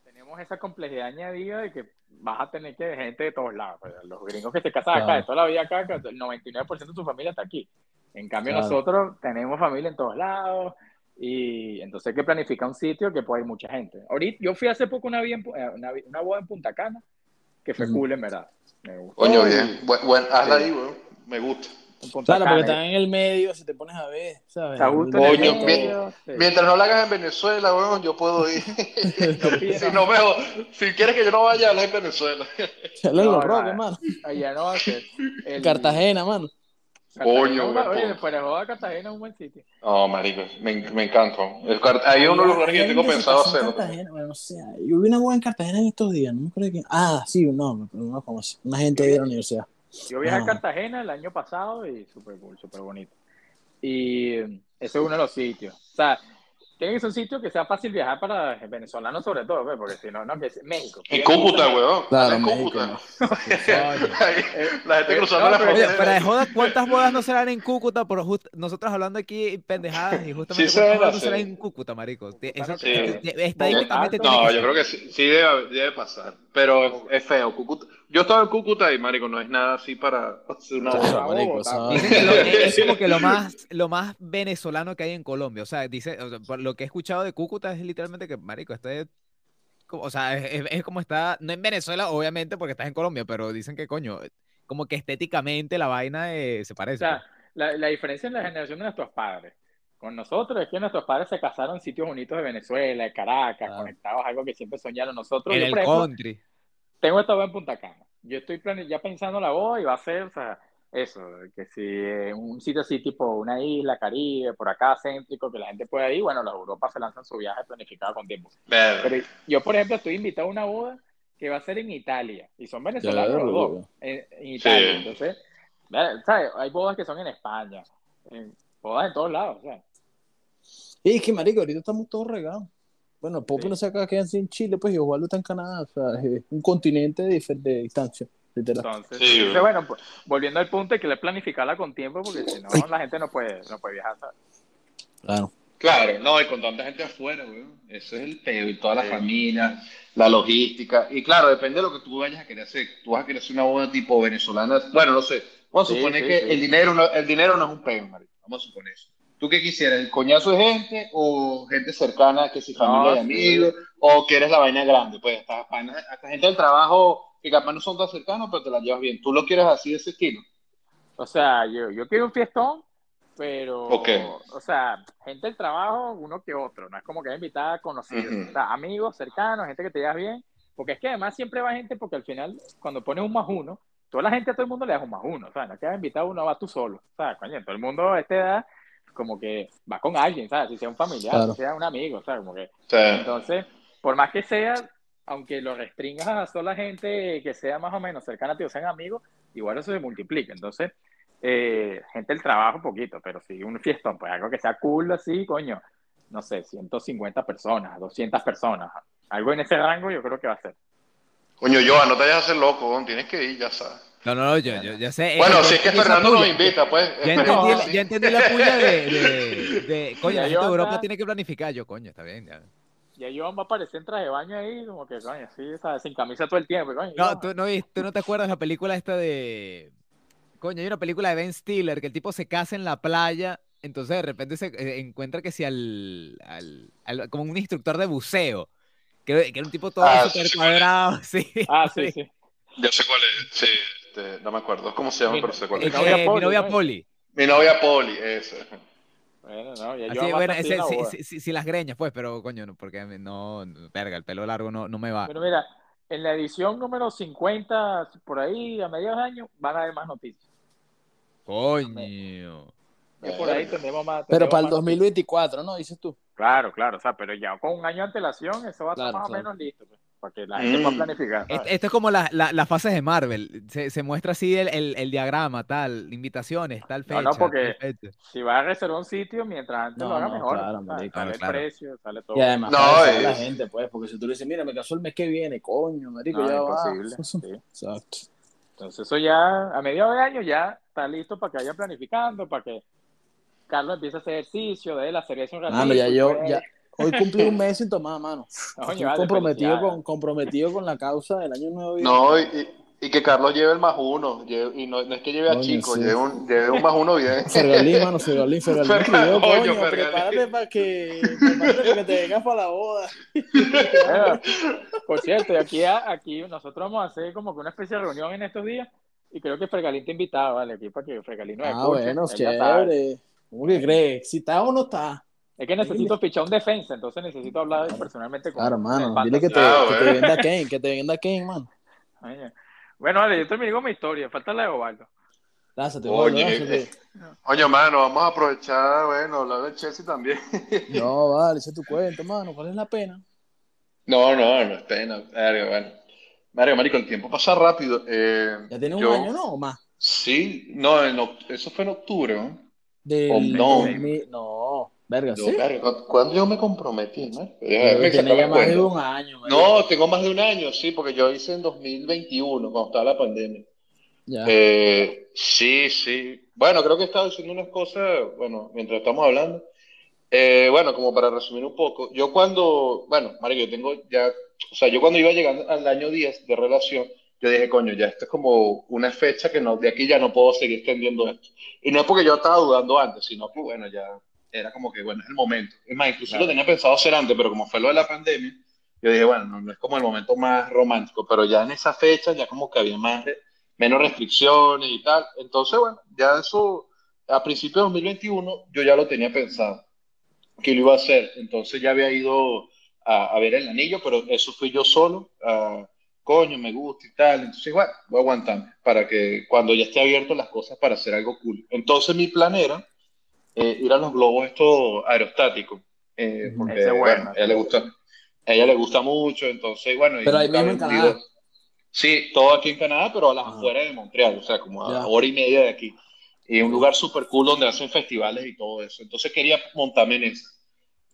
tenemos esa complejidad añadida de que vas a tener que gente de todos lados. pues, los gringos que se casan acá, Claro. de toda la vida acá, el 99% de su familia está aquí. En cambio, Claro. nosotros tenemos familia en todos lados y entonces hay que planificar un sitio que pueda ir mucha gente. Ahorita, yo fui hace poco una, vida en Pu- eh, una, una boda en Punta Cana que fue Ujú. cool, en verdad. Me gustó. Coño, bien. Buen, buen- hazla Sí. ahí, weón. Me gusta. en Punta Claro, porque están en el medio, si te pones a ver, ¿sabes? Coño, sí. Mientras no la hagas en Venezuela, weón, yo puedo ir. Si, no me, si quieres que yo no vaya, habla en Venezuela. Chale No, los no, roques, no. mano. Allá no va a ser. El- Cartagena, mano. Coño, Oye, después de joda, Cartagena es un buen sitio. No, marico, me, me encanta. El ahí es uno de los lugares que yo tengo pensado hacer. bueno, no sé, yo vi una boda en Cartagena en estos días, no me acuerdo quién. Ah, sí, no, pero no conocí. Una gente de la universidad. Yo viajé Ah. a Cartagena el año pasado y súper cool, súper bonito. Y ese es uno de los sitios. O sea, tiene que ser un sitio que sea fácil viajar para venezolanos sobre todo, pues, porque si no, no, que es México. En Cúcuta, weón. Claro, en Cúcuta. La gente eh, cruzando no, la pero- Oye, frontera. para de joda, ¿cuántas bodas no serán en Cúcuta? Por just- nosotros hablando aquí pendejadas y justamente Sí se ¿cuántas ven bodas no así. serán en Cúcuta, marico? Eso, Sí. estadísticamente No, tiene No, que yo ser. creo que sí, sí debe, debe pasar. Pero es feo. Cúcuta. Yo estaba en Cúcuta y, marico, no es nada así para hacer una marico, que lo- es como que lo más, lo más venezolano que hay en Colombia. O sea, dice, o sea, por lo que he escuchado de Cúcuta es literalmente que, marico, este, como- o sea, es, es- como está, no en Venezuela, obviamente, porque estás en Colombia, pero dicen que, coño, como que estéticamente la vaina eh, se O parece. sea, la, la diferencia en la generación de nuestros padres con nosotros es que nuestros padres se casaron en sitios bonitos de Venezuela, de Caracas, Claro. conectados a algo que siempre soñaron nosotros. en Yo, el ejemplo, country. Tengo esta boda en Punta Cana. Yo estoy plane- ya pensando la boda y va a ser, o sea, eso, que si eh, un sitio así tipo una isla, Caribe, por acá céntrico, que la gente pueda ir, bueno, los Europa se lanzan su viaje planificado con tiempo. Pero yo, por ejemplo, estoy invitado a una boda que va a ser en Italia y son venezolanos los dos, en, en Italia. Sí. Entonces, ¿sabes? ¿sabes? Hay bodas que son en España, en, bodas en todos lados, o sea. Y es que, marico, ahorita estamos todos regados. Bueno, Pope Sí. no se acaba quedando en Chile, pues, y Osvaldo está en Canadá. O sea, es un continente de, de distancia, literal. Entonces, Sí, entonces, bueno, pues, volviendo al punto, hay que planificarla con tiempo porque si no, la gente no puede, no puede viajar, ¿sabes? Claro. Claro, no, y con tanta gente afuera, weón. Eso es el peo, y toda la Sí. familia, la logística. Y claro, depende de lo que tú vayas a querer hacer. Tú vas a querer hacer una boda tipo venezolana. Bueno, no sé. Vamos a Sí, suponer sí, que sí. El, dinero no, el dinero no es un peo, marico. Vamos a suponer eso. ¿Tú qué quisieras? ¿El coñazo de gente o gente cercana, que si familia No, y sí. amigos? ¿O quieres la vaina grande? Pues hasta, hasta gente del trabajo que capaz no son tan cercanos, pero te la llevas bien. ¿Tú lo quieres así de ese estilo? O sea, yo, yo quiero un fiestón, pero, Ok. o sea, gente del trabajo, uno que otro, no es como que invitada conocidos, Ujú. o sea, amigos, cercanos, gente que te llevas bien, porque es que además siempre va gente, porque al final, cuando pones un más uno, toda la gente, a todo el mundo le das un más uno, o sea, no quedas invitado uno, va tú solo, o sea, coño, todo el mundo a esta edad, como que va con alguien, ¿sabes? Si sea un familiar, Claro. si sea un amigo, ¿sabes? Como que entonces, por más que sea, aunque lo restringas a sola gente que sea más o menos cercana a ti o sean amigos, igual eso se multiplica. Entonces, eh, gente del trabajo, poquito, pero sí un fiestón, pues algo que sea cool así, coño. no sé, 150 personas, 200 personas. Algo en ese rango yo creo que va a ser. Coño, Joa, no te vayas a hacer loco, tienes que ir, ya sabes. No, no, no, yo, yo, ya sé. Bueno, eh, si es que Fernando nos invita, pues. Ya entendí, sí. ya entendí la puya de, de, de- coño, la yo gente de Europa tiene que planificar. Yo, coño, está bien. ya. Y ahí Iván va a aparecer en traje de baño ahí, como que, coño, así, ¿sabes? sin camisa todo el tiempo. Coño, No, tú no, tú no te acuerdas la película esta de. Coño, hay una película de Ben Stiller que el tipo se casa en la playa, entonces de repente se eh, encuentra que si al, al- al- como un instructor de buceo, que, que era un tipo todo Ah, súper sí. cuadrado, sí. Ah, sí, sí. Yo sé cuál es, sí, este, no me acuerdo cómo se llama, Mi- pero sé cuál Eh. Mi novia mi Poli, novia ¿no? Poli. Mi novia Poli, eso. Bueno, no, ya Así, yo bueno, ese, sí, sí, sí, sí, las greñas, pues, pero coño, no, porque no, verga, el pelo largo no, no me va. Pero mira, en la edición número 50, por ahí, a mediados de año, van a haber más noticias. Coño. Que por ahí tendremos más. Pero para el más 2024, ¿no? Dices tú. noticias. Claro, claro, o sea, pero ya con un año de antelación, eso va a estar Claro, más o menos listo, pues, para que la gente Mm. pueda planificar. ¿sabes? Este- Esto es como la- la- las fases de Marvel. Se, se muestra así el, el- el diagrama, tal, invitaciones, tal No, fecha. no, tal porque- fecha. Si vas a reservar un sitio, mientras antes No, lo haga no, mejor. claro, sale claro, el claro. precio, sale todo. Y además, No, a la es- gente, pues, porque si tú le dices, mira, me casó el mes que viene, coño, marico, No, ya imposible. va. sí. Exacto. Entonces eso ya, a mediados de año ya está listo para que vayan planificando, para que Carlos empiece a hacer ejercicio, de hacer eso un ratito. Mano, ya yo, ya, hoy cumplí un mes sin tomar, mano. Coño, Estoy vale, comprometido con, comprometido con la causa del año nuevo. y- No, y, y- que Carlos lleve el más uno, lleve- y no, no es que lleve a Coño, Chico, sí. lleve, un, lleve un más uno bien. Fergalín, mano, Fergalín, Fergalín. me Fergal- escribió, coño, Fergalín. prepárate para que, prepárate para que te vengas para la boda. Bueno, por cierto, y aquí, aquí nosotros vamos a hacer como que una especie de reunión en estos días y creo que Fregalín te invitaba, ¿vale? Aquí para que Fregalín nos Ah, escuche. bueno, chévere. ¿Cómo que crees? Si está o no está. Es que necesito fichar un defensa, entonces necesito hablar personalmente con Claro, mano. Dile que te, Ah, que te bueno. venda Kane, que te venda Kane, mano. Bueno, vale, yo terminé con mi historia, falta la de Ovaldo. Lázate, Oye, lázate. Oye, mano, vamos a aprovechar, bueno, hablar del Chelsea también. No, vale, echa tu cuento, mano. ¿Cuál es la pena? No, no, no es pena. Verga, bueno. Mario, marico, el tiempo pasa rápido. Eh, Ya tiene un yo- año, ¿no? O más. Sí, no, en eso fue en octubre, ¿no? Del Oh, no. 2000 no, verga, Yo, sí. verga, ¿cu- ¿Cuándo yo me comprometí, no? Tiene ya más de un año. No, tengo más de un año, sí, porque yo hice en 2021, cuando estaba la pandemia. Ya. Eh, sí, sí. Bueno, creo que estaba diciendo unas cosas, bueno, mientras estamos hablando. Eh, bueno, como para resumir un poco, yo cuando, bueno, Mario, yo tengo ya, o sea, yo cuando iba llegando al año 10 de relación, yo dije, coño, ya esto es como una fecha que no, de aquí ya no puedo seguir extendiendo esto. Y no es porque yo estaba dudando antes, sino que, bueno, ya era como que, bueno, es el momento. Es más, incluso Claro. lo tenía pensado hacer antes, pero como fue lo de la pandemia, yo dije, bueno, no, no es como el momento más romántico, pero ya en esa fecha ya como que había más, menos restricciones y tal. Entonces, bueno, ya eso, a principios de 2021, yo ya lo tenía pensado, que lo iba a hacer. Entonces ya había ido a, a ver el anillo, pero eso fui yo solo. a, coño, me gusta y tal. Entonces, bueno, voy a aguantarme para que cuando ya esté abierto las cosas para hacer algo cool. Entonces mi plan era eh, ir a los globos estos aerostáticos. eh, porque, Ese es bueno. bueno, a ella le gusta, a ella le gusta mucho, entonces, bueno. Pero ahí mismo en Canadá. Sí, todo aquí en Canadá, pero a las afueras de Montreal, o sea, como a Ya. hora y media de aquí. Y un lugar súper cool donde hacen festivales y todo eso. Entonces quería montarme en eso.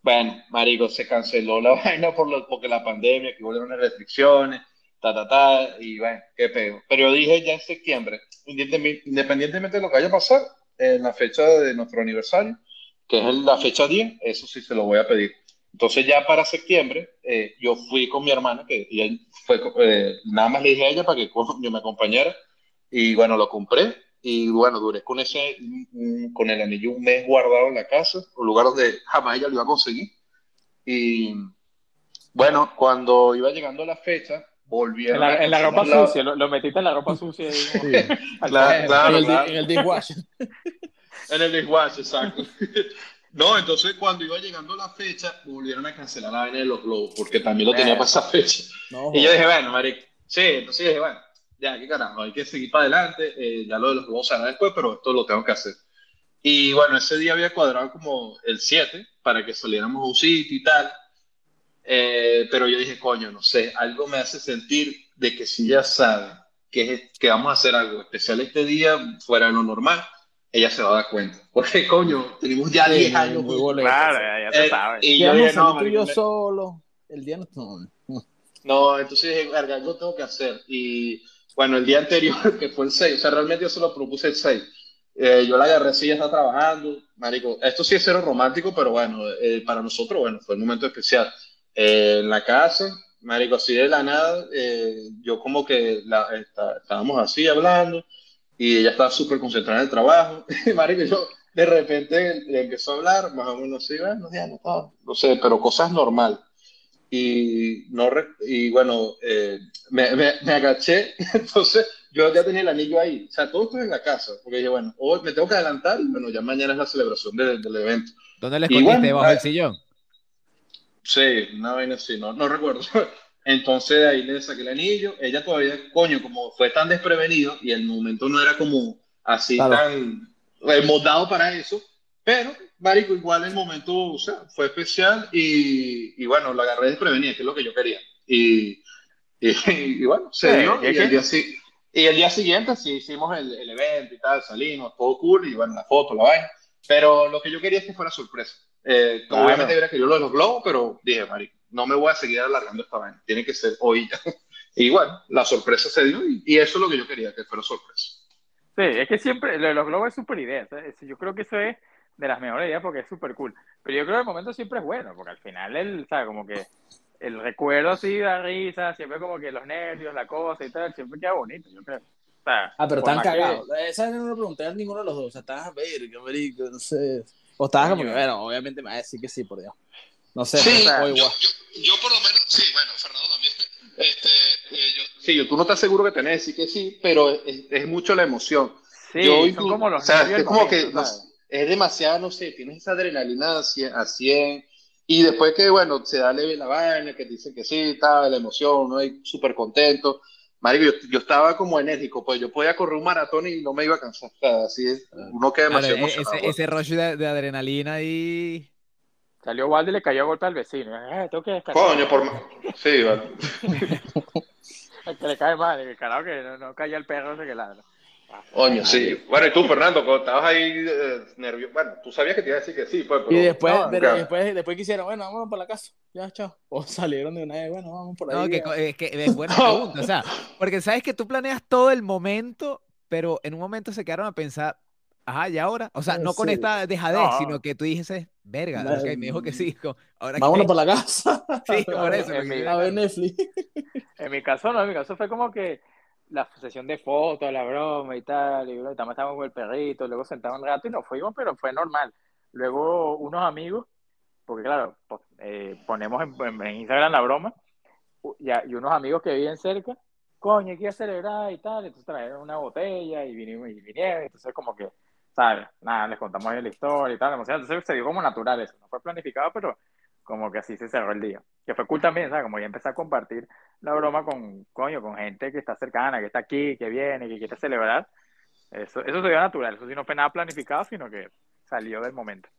Bueno, marico, se canceló la vaina por lo, porque la pandemia, que volvieron las restricciones, ta, ta, ta, y bueno, qué pego. Pero yo dije ya en septiembre, independientemente independientemente de lo que vaya a pasar, en la fecha de nuestro aniversario, que es la fecha 10, eso sí se lo voy a pedir. Entonces ya para septiembre, eh, yo fui con mi hermana, que ella fue, eh, nada más le dije a ella para que yo me acompañara, y bueno, lo compré, y bueno, duré con ese, con el anillo un mes guardado en la casa, un lugar donde jamás ella lo iba a conseguir. Y bueno, cuando iba llegando la fecha, volvieron En la, en la ropa la- sucia, lo, lo metiste en la ropa sucia. Sí. al Claro, claro, en, el, claro. en el dishwasher. En el desguace, exacto. No, entonces cuando iba llegando la fecha, volvieron a cancelar la vaina de los globos, porque también lo tenía para esa fecha. No, Y yo dije, bueno, marico, sí, entonces dije, bueno, ya, qué carajo, hay que seguir para adelante, eh, ya lo de los globos se hará después, pero esto lo tengo que hacer. Y bueno, ese día había cuadrado como el 7 para que saliéramos a un sitio y tal, Eh, pero yo dije, coño, no sé, algo me hace sentir de que si ya sabe que, es- que vamos a hacer algo especial este día, fuera de lo normal, ella se va a dar cuenta. Porque, coño, tenemos ya 10 años. Muy boleto. Claro, ya, ya te Eh, sabes. y Ya yo no dije, no, salí tú y marico, yo me- solo. El día no. no. No, entonces dije, verga, algo tengo que hacer. Y bueno, el día anterior, que fue el 6, o sea, realmente yo se lo propuse el 6. Eh, yo la agarré así, ya está trabajando. Marico, esto sí es cero romántico, pero bueno, eh, para nosotros, bueno, fue un momento especial. Eh, en la casa, Marico, así de la nada, eh, yo como que la, está- estábamos así hablando y ella estaba súper concentrada en el trabajo. Y Marico, yo de repente le empezó a hablar, más o menos así, bueno, ya no, no sé, pero cosas normales y, no y bueno, eh, me, me, me agaché, entonces yo ya tenía el anillo ahí, o sea, todo esto en la casa, porque dije, bueno, hoy me tengo que adelantar y bueno, ya mañana es la celebración de- del evento. ¿Dónde le escondiste? bueno, ¿Debajo ah, del sillón? Sí, una vaina así, no, no recuerdo. Entonces ahí le saqué el anillo, ella todavía, coño, como fue tan desprevenido y el momento no era como así Claro. tan moldado para eso, pero, marico, igual el momento, o sea, fue especial y, y bueno, lo agarré desprevenida, que es lo que yo quería. Y, y, y bueno, se Sí, dio ¿y el día, y el día siguiente sí hicimos el, el evento y tal, salimos, todo cool y bueno, la foto, la vaina, pero lo que yo quería es que fuera sorpresa. Eh, Claro. Obviamente hubiera querido lo de los globos, pero dije, marico, no me voy a seguir alargando esta vaina, tiene que ser hoy ya. Y bueno, la sorpresa se dio y, y eso es lo que yo quería, que fuera sorpresa. Sí, es que siempre, lo de los globos es súper idea. ¿sabes? Yo creo que eso es de las mejores ideas porque es súper cool. Pero yo creo que el momento siempre es bueno, porque al final, el, ¿sabes? Como que el recuerdo sí da risa, siempre como que los nervios, la cosa y tal, siempre queda bonito, yo creo. O sea, Ah, pero están más que- cagados. Esa no lo pregunté a ninguno de los dos. O sea, estabas a ver, qué marico, no sé. O estabas como bueno, obviamente me va a decir que sí, por Dios. No sé, Sí, pero o igual. Yo, yo por lo menos, sí, bueno, Fernando también. Este, eh, yo, sí, yo, tú no estás seguro que tenés que decir que sí, pero es, es mucho la emoción. Sí, yo son incluso- como los o sea, es como momento, que no es demasiado, no sé, tienes esa adrenalina a 100, a 100, y después que, bueno, se da leve la vaina, que dicen que sí, está la emoción, ¿no? Y súper contento. Marico, yo, yo estaba como enérgico, pues yo podía correr un maratón y no me iba a cansar. O sea, así es, uno queda demasiado e- emocionado. ese, ese rush de, de adrenalina y... Salió Walde y le cayó a golpe al vecino. Eh, tengo que descansar. Coño, por ma- Sí, vale. El que le cae mal, el carajo que no, no calla el perro ese que ladra. Coño, sí. Bueno, y tú, Fernando, cuando estabas ahí eh, nervioso, bueno, tú sabías que te iba a decir que sí, pues, pero... Y después, no, pero nunca- después, después quisieron, bueno, vámonos para la casa. Ya, chao. O salieron de una vez, bueno, vamos por ahí. No, que, es que es buena pregunta, o sea, porque sabes que tú planeas todo el momento, pero en un momento se quedaron a pensar, ajá, ¿y ahora? O sea, Eh, no con sí. esta dejadez, No. sino que tú dices, verga, No, ok, me dijo que sí, ahora Vámonos para la casa. Sí, por eso. En mi- A ver Netflix. En mi caso no, en mi caso fue como que la sesión de fotos, la broma y tal, y bueno, también estábamos con el perrito, luego sentamos un rato y nos fuimos, pero fue normal. Luego unos amigos, porque claro, eh, ponemos en, Instagram la broma, y unos amigos que viven cerca, coño, hay que celebrar y tal, entonces trajeron una botella y vinimos y vinieron, entonces como que, ¿sabes? Nada, les contamos la historia y tal, entonces se dio como natural eso, no fue planificado, pero como que así se cerró el día. Que fue cool también, ¿sabes? Como ya empecé a compartir la broma con, coño, con gente que está cercana, que está aquí, que viene, que quiere celebrar. Eso, eso se dio natural, eso sí no fue nada planificado, sino que salió del momento.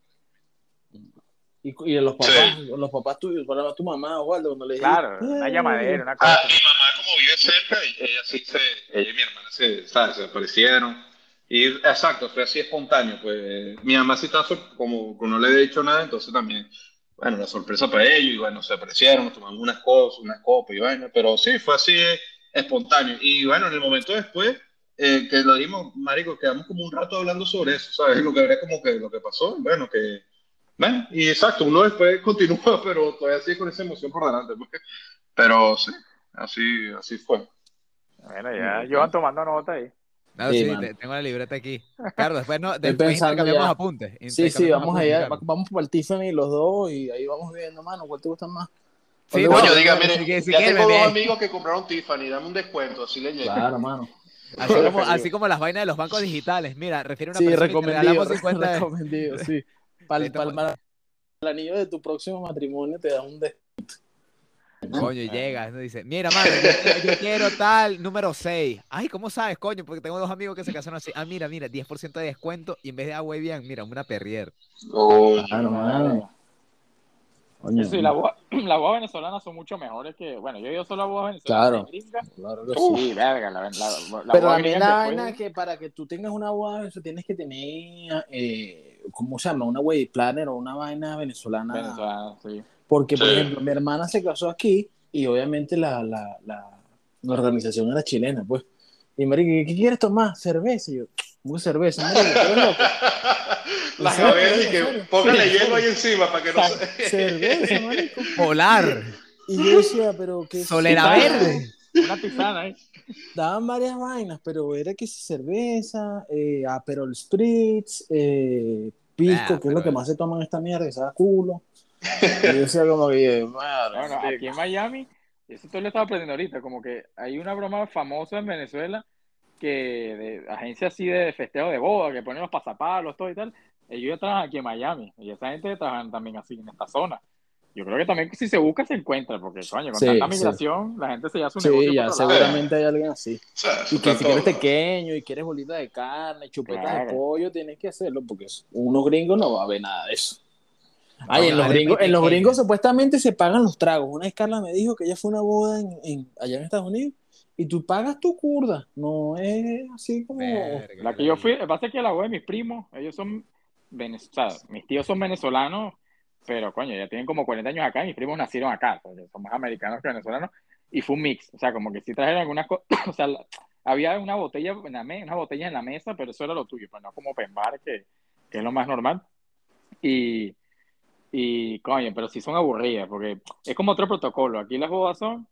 Y, y los papás, los papás tuyos, para tu mamá o Waldo, cuando le dijiste, Claro, una "Eh". llamadera, una cosa. Ah, mi mamá como vive cerca y ella sí se, ella y mi hermana se, ¿sabes? se aparecieron. Y exacto, fue así espontáneo. Pues mi mamá sí está como no le había dicho nada, entonces también, bueno, una sorpresa para ellos y bueno, se aparecieron, nos tomamos unas cosas, unas copas y bueno, pero sí, fue así eh, espontáneo. Y bueno, en el momento después eh, que lo dimos, marico, quedamos como un rato hablando sobre eso, ¿sabes? Lo que habría como que lo que pasó, bueno, que bueno, y exacto, uno después continúa, pero todavía sigue con esa emoción por delante. pues. Pero sí, así, así fue. Bueno, ya yo tomando nota ahí. No, Sí, sí, tengo la libreta aquí. Claro, después, no, después ya. apuntes. Sí, sí, vamos apuntes, allá, claro. vamos para el Tiffany los dos y ahí vamos viendo, mano, ¿cuál te gusta más? Sí, Coño, no, no, diga, mire, si si ya tengo dos amigos que compraron Tiffany, dame un descuento, así le llega. Claro, mano. Así como, así como las vainas de los bancos digitales. Mira, refiere a una Sí, persona y te regalamos 50 de- sí. Para Ahí está. el anillo de tu próximo matrimonio te da un descuento. Coño, y llega, ¿no? dice, mira, mano, yo, quiero- yo quiero tal número 6. Ay, ¿cómo sabes, coño? Porque tengo dos amigos que se casaron así. Ah, mira, mira, 10% de descuento y en vez de agua y bien, mira, una perrier. Oh, Claro, mano. Coño, Sí, las bodas las bodas venezolanas son mucho mejores que. Bueno, yo he ido solo a bodas venezolanas. Claro. de gringa. claro que Sí, sí. verga, la, la, la, la Pero boda también la después- vaina es que para que tú tengas una boda, eso tienes que tener, eh, ¿cómo se llama? Una wedding planner o una vaina venezolana. Venezolana, sí. Porque, por Sí. ejemplo, mi hermana se casó aquí y obviamente la, la, la, la organización era chilena, pues. Y marico, ¿qué quieres tomar? Cerveza. Y yo, ¿cómo que cerveza? Marico. Las gaveras y ¿En que póngale hielo ahí encima para que no se... Cerveza, marico. Polar, Y yo decía, pero que solera Sí, verde. Una tisana, ¿eh? daban varias vainas, pero era que si cerveza, eh, Aperol Spritz, eh, pisco, que es lo pero- que más se toma en esta mierda, que sabe culo. Y yo decía como que, madre, Bueno, aquí en Miami, eso todo lo estaba aprendiendo ahorita, como que hay una broma famosa en Venezuela que de agencia así de festejo de boda, que ponen los pasapalos, todo y tal, ellos ya trabajan aquí en Miami, y esa gente trabajan también así en esta zona. Yo creo que también si se busca se encuentra, porque coño, con Sí, tanta sí. migración, la gente se ya su negocio sí, ya seguramente hay alguien así. O sea, eso Y que si quieres pequeño y quieres bolita de carne, chupetas de Claro. pollo, tienes que hacerlo, porque unos gringos no va a ver nada de eso. Ay, en los gringos, en los gringos supuestamente se pagan los tragos. Una vez Carla me dijo que ella fue a una boda en, en- allá en Estados Unidos y tú pagas tu curda. No es así como. Verga, La que yo fui, pasa es que la boda de mis primos, ellos son, venez- o sea, mis tíos son venezolanos, pero coño, ya tienen como 40 años acá y mis primos nacieron acá, o sea, son más americanos que venezolanos, y fue un mix, o sea, como que sí trajeron algunas cosas, o sea, la- había una botella en la me- una botella en la mesa, pero eso era lo tuyo, pues no como open bar, que, que es lo más normal, y, y coño, pero sí son aburridas, porque es como otro protocolo, aquí las bodas son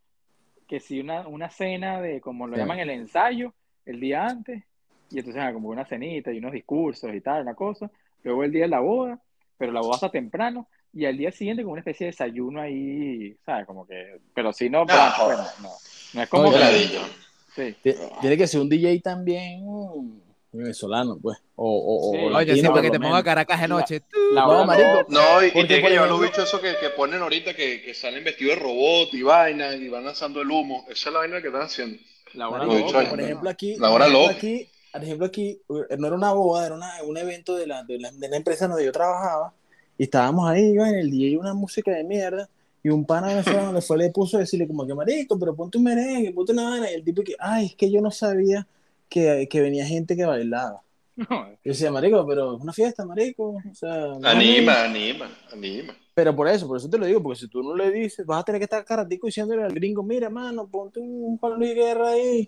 que si una, una cena de, como lo Sí. llaman el ensayo, el día antes, y entonces ah, como una cenita y unos discursos y tal, una cosa. Luego el día de la boda, pero la boda está temprano, y al día siguiente como una especie de desayuno ahí, ¿sabes? Como que, pero si no, No. bueno, no. No es como que, sí. Tiene que ser un DJ también venezolano, pues. O, o, o Sí. Oye, sí, por para que te ponga. Caracas de noche. La No, boda marico, No, y, y tiene que llevar los bichos esos que, que ponen ahorita que, que salen vestidos de robot y vaina y van lanzando el humo. Esa es la vaina que están haciendo. La Marico, loca, por ¿no? ejemplo, aquí, La por hora ejemplo, loca. aquí, por ejemplo, aquí eh, no era una boda, era una- un evento de la, de, la, de la empresa donde yo trabajaba y estábamos ahí, iba en el DJ una música de mierda y un pana venezolano le fue, le puso a decirle como que marico, pero ponte un merengue, ponte una vaina y el tipo que, ay, es que yo no sabía que, que venía gente que bailaba. No, Yo decía, marico, pero es una fiesta, marico. O sea, no Anima, anima, anima. pero por eso, por eso te lo digo, porque si tú no le dices, vas a tener que estar caratico diciéndole al gringo, mira, mano, ponte un Juan Luis Guerra ahí.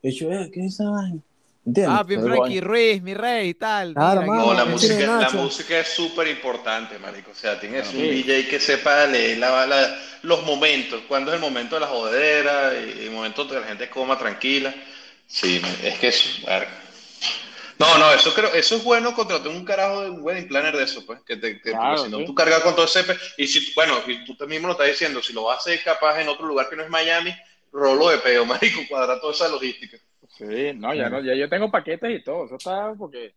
Y yo, eh, ¿qué es esa vaina? ¿Entiendes? Ah, bien Frankie bueno. Ruiz, mi rey y tal. Claro, Mira, mano, No, la música, la música es súper importante, marico. O sea, tiene que ser un Sí. DJ que sepa leer la- la- los momentos. Cuándo es el momento de la jodedera y el momento de que la gente coma tranquila. Sí, es que eso, verga. No, no, eso creo, eso es bueno contratar un carajo de un wedding planner de eso, pues, que te, que- Claro, si no sí. tú cargas con todo ese, y si, bueno, y tú mismo lo estás diciendo, si lo vas a hacer capaz en otro lugar que no es Miami, rolo de peo, marico, cuadrar toda esa logística. Sí, no, ya no, ya yo tengo paquetes y todo, eso está porque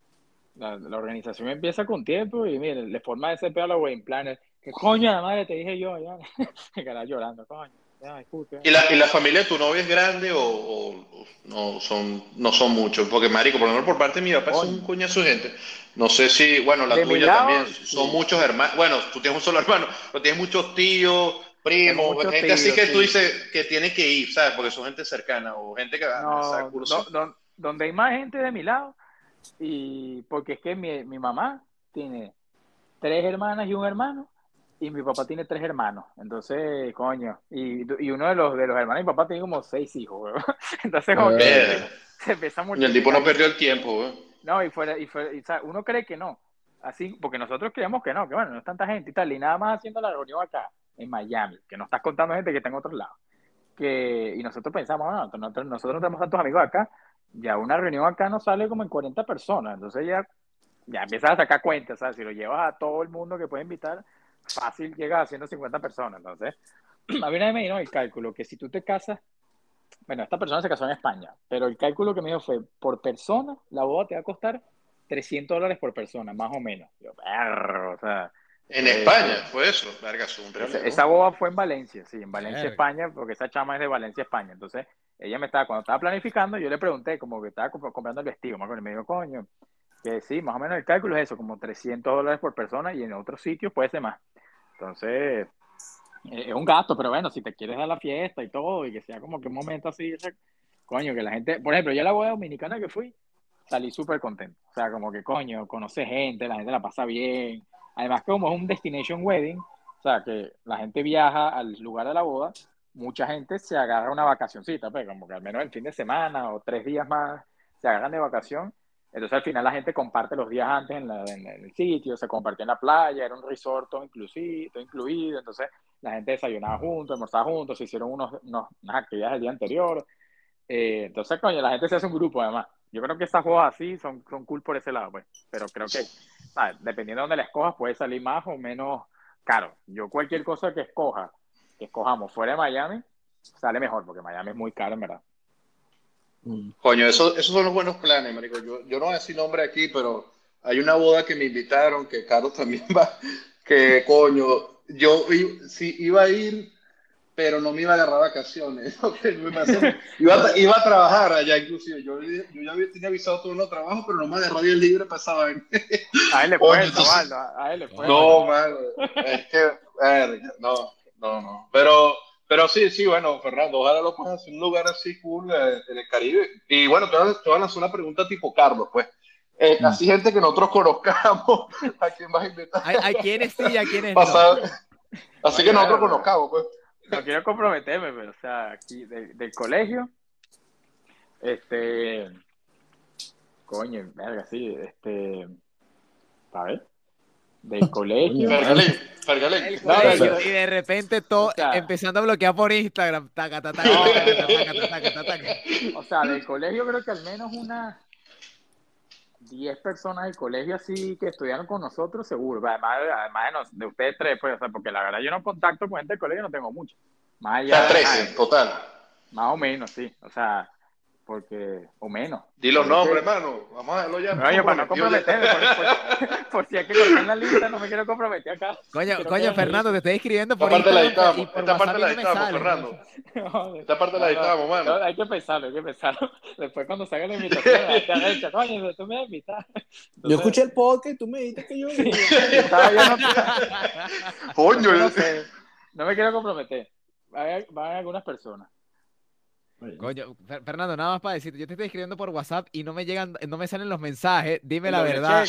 la, la organización empieza con tiempo y mire, le forma ese pedo a la wedding planner. ¿Qué coño de la madre te dije yo? Ya, me llorando, coño. Disculpe. ¿Y la, y la familia de tu novia es grande o, o- o no son no son muchos? Porque, marico, por lo menos por parte de mi papá son un coñazo de gente. No sé si, bueno, la De tuya lado, también. sí. Son muchos hermanos. Bueno, tú tienes un solo hermano, pero tienes muchos tíos, primos, muchos gente así que tú sí. dices que tiene que ir, ¿sabes? Porque son gente cercana o gente que ah, No, do- sí. do- donde hay más gente de mi lado, y porque es que mi, mi mamá tiene tres hermanas y un hermano, y mi papá tiene tres hermanos. Entonces, coño, y, y uno de los, de los hermanos de mi papá tiene como seis hijos, weón. Entonces, como que se empieza Y el tipo no perdió el tiempo. No, y fuera, y fuera- y, o sea, uno cree que no. Así, porque nosotros creemos que no, que bueno, no es tanta gente y tal, y nada más haciendo la reunión acá, en Miami, que no estás contando gente que está en otros lados. Que, y nosotros pensamos, no, nosotros, nosotros no tenemos tantos amigos acá, ya una reunión acá nos sale como en 40 personas, entonces ya, ya empiezas a sacar cuentas, ¿sabes? Si lo llevas a todo el mundo que puede invitar, fácil llegas a 150 personas, entonces, a mí nadie me dio el cálculo, que si tú te casas, bueno, esta persona se casó en España, pero el cálculo que me dio fue, por persona, la boda te va a costar 300 dólares por persona, más o menos. Yo, perro, o sea, En Eh, España fue eso. Verga, es un esa, esa boda fue en Valencia, sí, en Valencia, Verga. España, porque esa chama es de Valencia, España. Entonces, ella me estaba, cuando estaba planificando, yo le pregunté, como que estaba comp- comprando el vestido, me acuerdo, y me dijo, coño, que sí, más o menos el cálculo es eso, como 300 dólares por persona, y en otros sitios puede ser más. Entonces, eh, es un gasto, pero bueno, si te quieres dar la fiesta y todo, y que sea como que un momento así, coño, que la gente, por ejemplo, yo la boda dominicana que fui, salí súper contento. O sea, como que coño, conoce gente, la gente la pasa bien. Además, como es un destination wedding, o sea, que la gente viaja al lugar de la boda, mucha gente se agarra una vacacioncita, pues como que al menos el fin de semana o tres días más se agarran de vacación. Entonces al final la gente comparte los días antes en, el sitio, se compartió en la playa, era un resort todo, inclusive, incluido, entonces la gente desayunaba juntos, almorzaba juntos, se hicieron unos, unas actividades el día anterior. Eh, entonces, coño, la gente se hace un grupo además. Yo creo que estas juegos así son, son cool por ese lado, pues. Pero creo que, dependiendo de dónde la escojas, puede salir más o menos caro. Yo cualquier cosa que escoja, que escojamos fuera de Miami, sale mejor, porque Miami es muy caro, en verdad. Mm. Coño, eso, esos son los buenos planes, marico. Yo, yo no voy a decir nombre aquí, pero hay una boda que me invitaron, que Carlos también va, que coño, yo sí iba a ir pero no me iba a agarrar vacaciones. iba, a, iba, a, trabajar allá, inclusive. Yo, yo ya tenía avisado todo los trabajos, pero no me agarré el libre pasaba. A él le entonces, a él le fue. No, mano, es que, no, no, no. Pero, pero sí, sí, bueno, Fernando, ojalá lo puedas hacer un lugar así cool eh, en el Caribe. Y bueno, te voy a lanzar una pregunta tipo Carlos, pues. Eh, mm. Así gente que nosotros conozcamos, ¿a quién vas a invitar? ¿A, quiénes sí, a quiénes no? Así que nosotros conozcamos, pues no quiero comprometerme, pero, o sea, aquí del colegio, este, coño, verga, sí, este, a ver, del colegio. y de repente todo, empezando a bloquear por Instagram, taca, taca, O sea, del colegio creo que al menos una 10 personas del colegio así que estudiaron con nosotros, seguro. Además, además de, ustedes tres, pues, o sea, porque la verdad yo no contacto con gente del colegio, no tengo mucho. Más allá. 13, total. Más o menos, sí. O sea, porque, o menos. Di los nombres, hermano. Vamos a dejarlo ya. No, oye, para no comprometerme, por, si hay que cortar la lista, no me quiero comprometer acá. Coño, coño Fernando, te estoy escribiendo por Esta parte la editamos, esta parte la editamos, Fernando. esta parte la editamos, mano. hay que pensarlo, hay que pensarlo. Después cuando salga la invitación, te dicho, coño, tú me has invitado. Yo escuché el podcast y tú me dijiste que yo... Coño, no, sé, no me quiero comprometer. Van algunas personas. Coño, Fernando, nada más para decirte, yo te estoy escribiendo por WhatsApp y no me llegan, no me salen los mensajes, dime la verdad.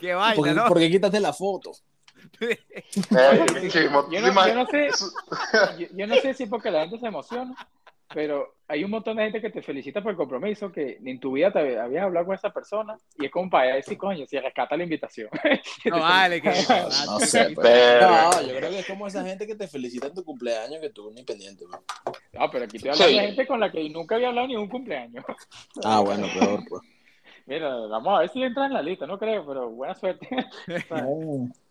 Qué vaina, ¿no? ¿Por qué quitaste la foto? yo, no, sé, yo, no sé si porque la gente se emociona, pero hay un montón de gente que te felicita por el compromiso, que en tu vida te habías hablado con esa persona y es como para decir, coño, si rescata la invitación. No vale, que no, sé, no, yo creo que es como esa gente que te felicita en tu cumpleaños que tú ni pendiente. No, pero aquí te hablo de gente con la que nunca había hablado ni un cumpleaños. Ah, bueno, peor, pues. Mira, vamos a ver si entra en la lista, no creo, pero buena suerte.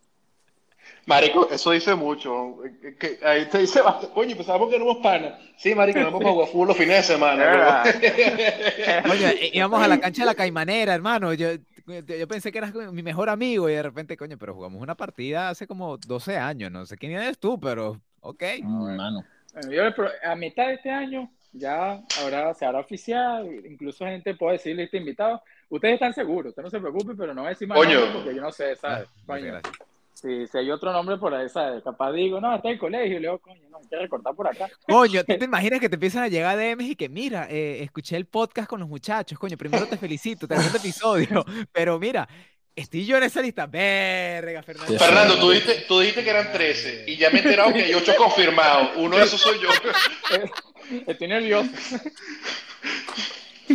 Marico, eso dice mucho. Que, ahí te dice, coño, pensábamos que éramos panas. Sí, Marico, nos vamos a jugar los fines de semana. Oye, íbamos a la cancha de la Caimanera, hermano. Yo, yo pensé que eras mi mejor amigo y de repente, coño, pero jugamos una partida hace como 12 años. No sé quién eres tú, pero ok. Bueno, yo, a mitad de este año ya ahora se hará oficial, incluso gente puede decirle este invitado. Ustedes están seguros, usted no se preocupe, pero no voy a decir más porque yo no sé, ¿sabes? Ah, si, si hay otro nombre por ahí, ¿sabes? Capaz digo, no, está en el colegio, y le digo, coño, no, hay que recortar por acá. Coño, ¿tú te imaginas que te empiezan a llegar DMs y que, mira, eh, escuché el podcast con los muchachos, coño, primero te felicito, te este episodio, pero mira, estoy yo en esa lista, verga, Fernando. Fernando, tú dijiste, tú dijiste que eran 13 y ya me he enterado que hay 8 confirmados, uno de esos soy yo. Estoy nervioso.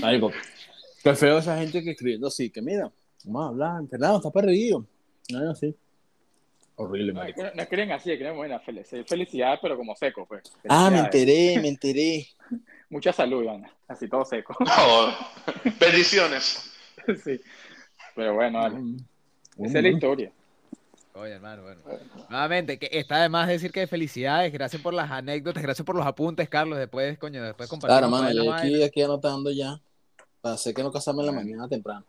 Algo. Qué feo esa gente que escribiendo así, que mira, vamos a hablar, Fernando, está perdido. No, sí. Horrible, no, no escriben así, escriben buena felicidad, pero como seco, pues. Ah, me enteré, me enteré. Mucha salud, Ana. Así todo seco. bendiciones. sí. Pero bueno, mm. Esa es la historia. Oye, hermano, bueno. Nuevamente, que está de más decir que felicidades, gracias por las anécdotas, gracias por los apuntes, Carlos. Después, coño, después compartir. Claro, hermano, yo aquí, aquí anotando ya. Para hacer que no casarme en la mañana temprano.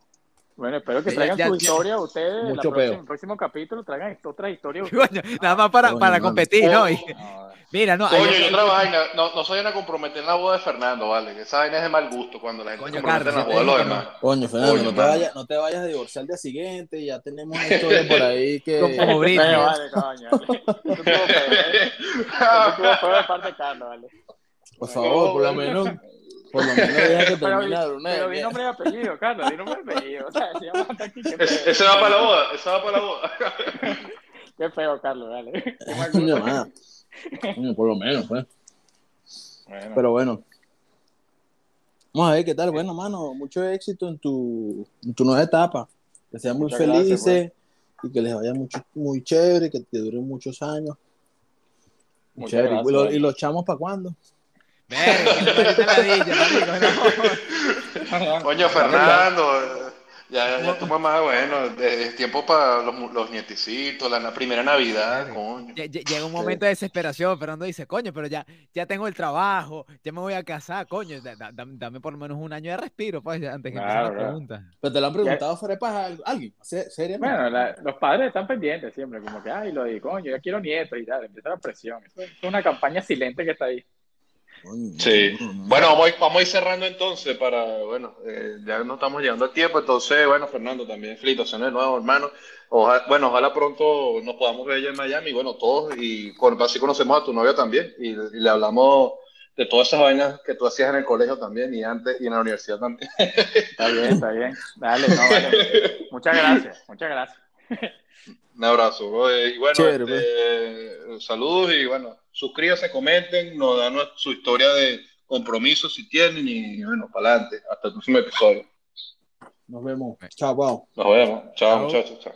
Bueno, espero que traigan su historia ustedes. Mucho en el próximo capítulo traigan otra historia. nada más para, para competir, ¿no? Mira, no. Coño, hay- y otra vaina, no, no se vayan a comprometer en la boda de Fernando, ¿vale? Que esa vaina es de mal gusto cuando la gente Coño, se compromete en la Carlos, boda de los demás. Coño, Fernando, Coño, no, te vayas, no te vayas a divorciar al día siguiente. Ya tenemos una historia por ahí que. Como Britney. Vale, coño. Feo, ¿eh? Parte de Carlos, vale. Por favor, por lo menos. Por lo menos deja que Pero, termine la di- luna pero di nombre y apellido, Carlos, di nombre y apellido. O sea, se llama hasta aquí, qué Ese, feo. ese va para la boda, ese va para la boda. Qué feo, Carlos, mal Coño. Coño, por lo menos, pues. Bueno, Pero bueno. Vamos a ver qué tal. Bueno, mano, mucho éxito en tu, en tu nueva etapa. Que sean muy gracias, felices y que les vaya mucho, muy chévere, que te duren muchos años. Muchas Chévere. gracias, ¿Y, lo- vale. y los chamos para cuándo? Coño, Fernando, ya, ya tu mamá, bueno, es tiempo para los, los nietecitos, la, la primera Navidad, coño. Lle- lle- Llega un momento de desesperación, Fernando dice, coño, pero ya, ya tengo el trabajo, ya me voy a casar, coño, da- da- dame, por lo menos un año de respiro, pues, antes que Claro, las claro. preguntas. Pero te lo han preguntado fuera de paja a alguien, se- seriamente. Bueno, la- los padres están pendientes siempre, como que, ay, lo de coño, ya quiero nietos y tal, empieza la presión. Es una campaña silente que está ahí. Sí. no, no. Bueno, vamos a ir, vamos a ir cerrando entonces para, bueno, eh, ya no estamos llegando al tiempo, entonces, bueno, Fernando, también felicitaciones de nuevo, hermano. Oja- bueno, ojalá pronto nos podamos ver allá en Miami, bueno, todos, y con, así conocemos a tu novia también, y, y le hablamos de todas esas vainas que tú hacías en el colegio también, y antes, y en la universidad también. Está bien, está bien. Dale, no, vale. Muchas gracias, muchas gracias. Un abrazo, bro. Y bueno, Chévere, este, saludos y bueno, suscríbanse, comenten, nos dan su historia de compromiso si tienen y bueno, para adelante. Hasta el próximo episodio. Nos vemos. Chao, Pau. Nos vemos. Chao, Chao. muchachos. Chao.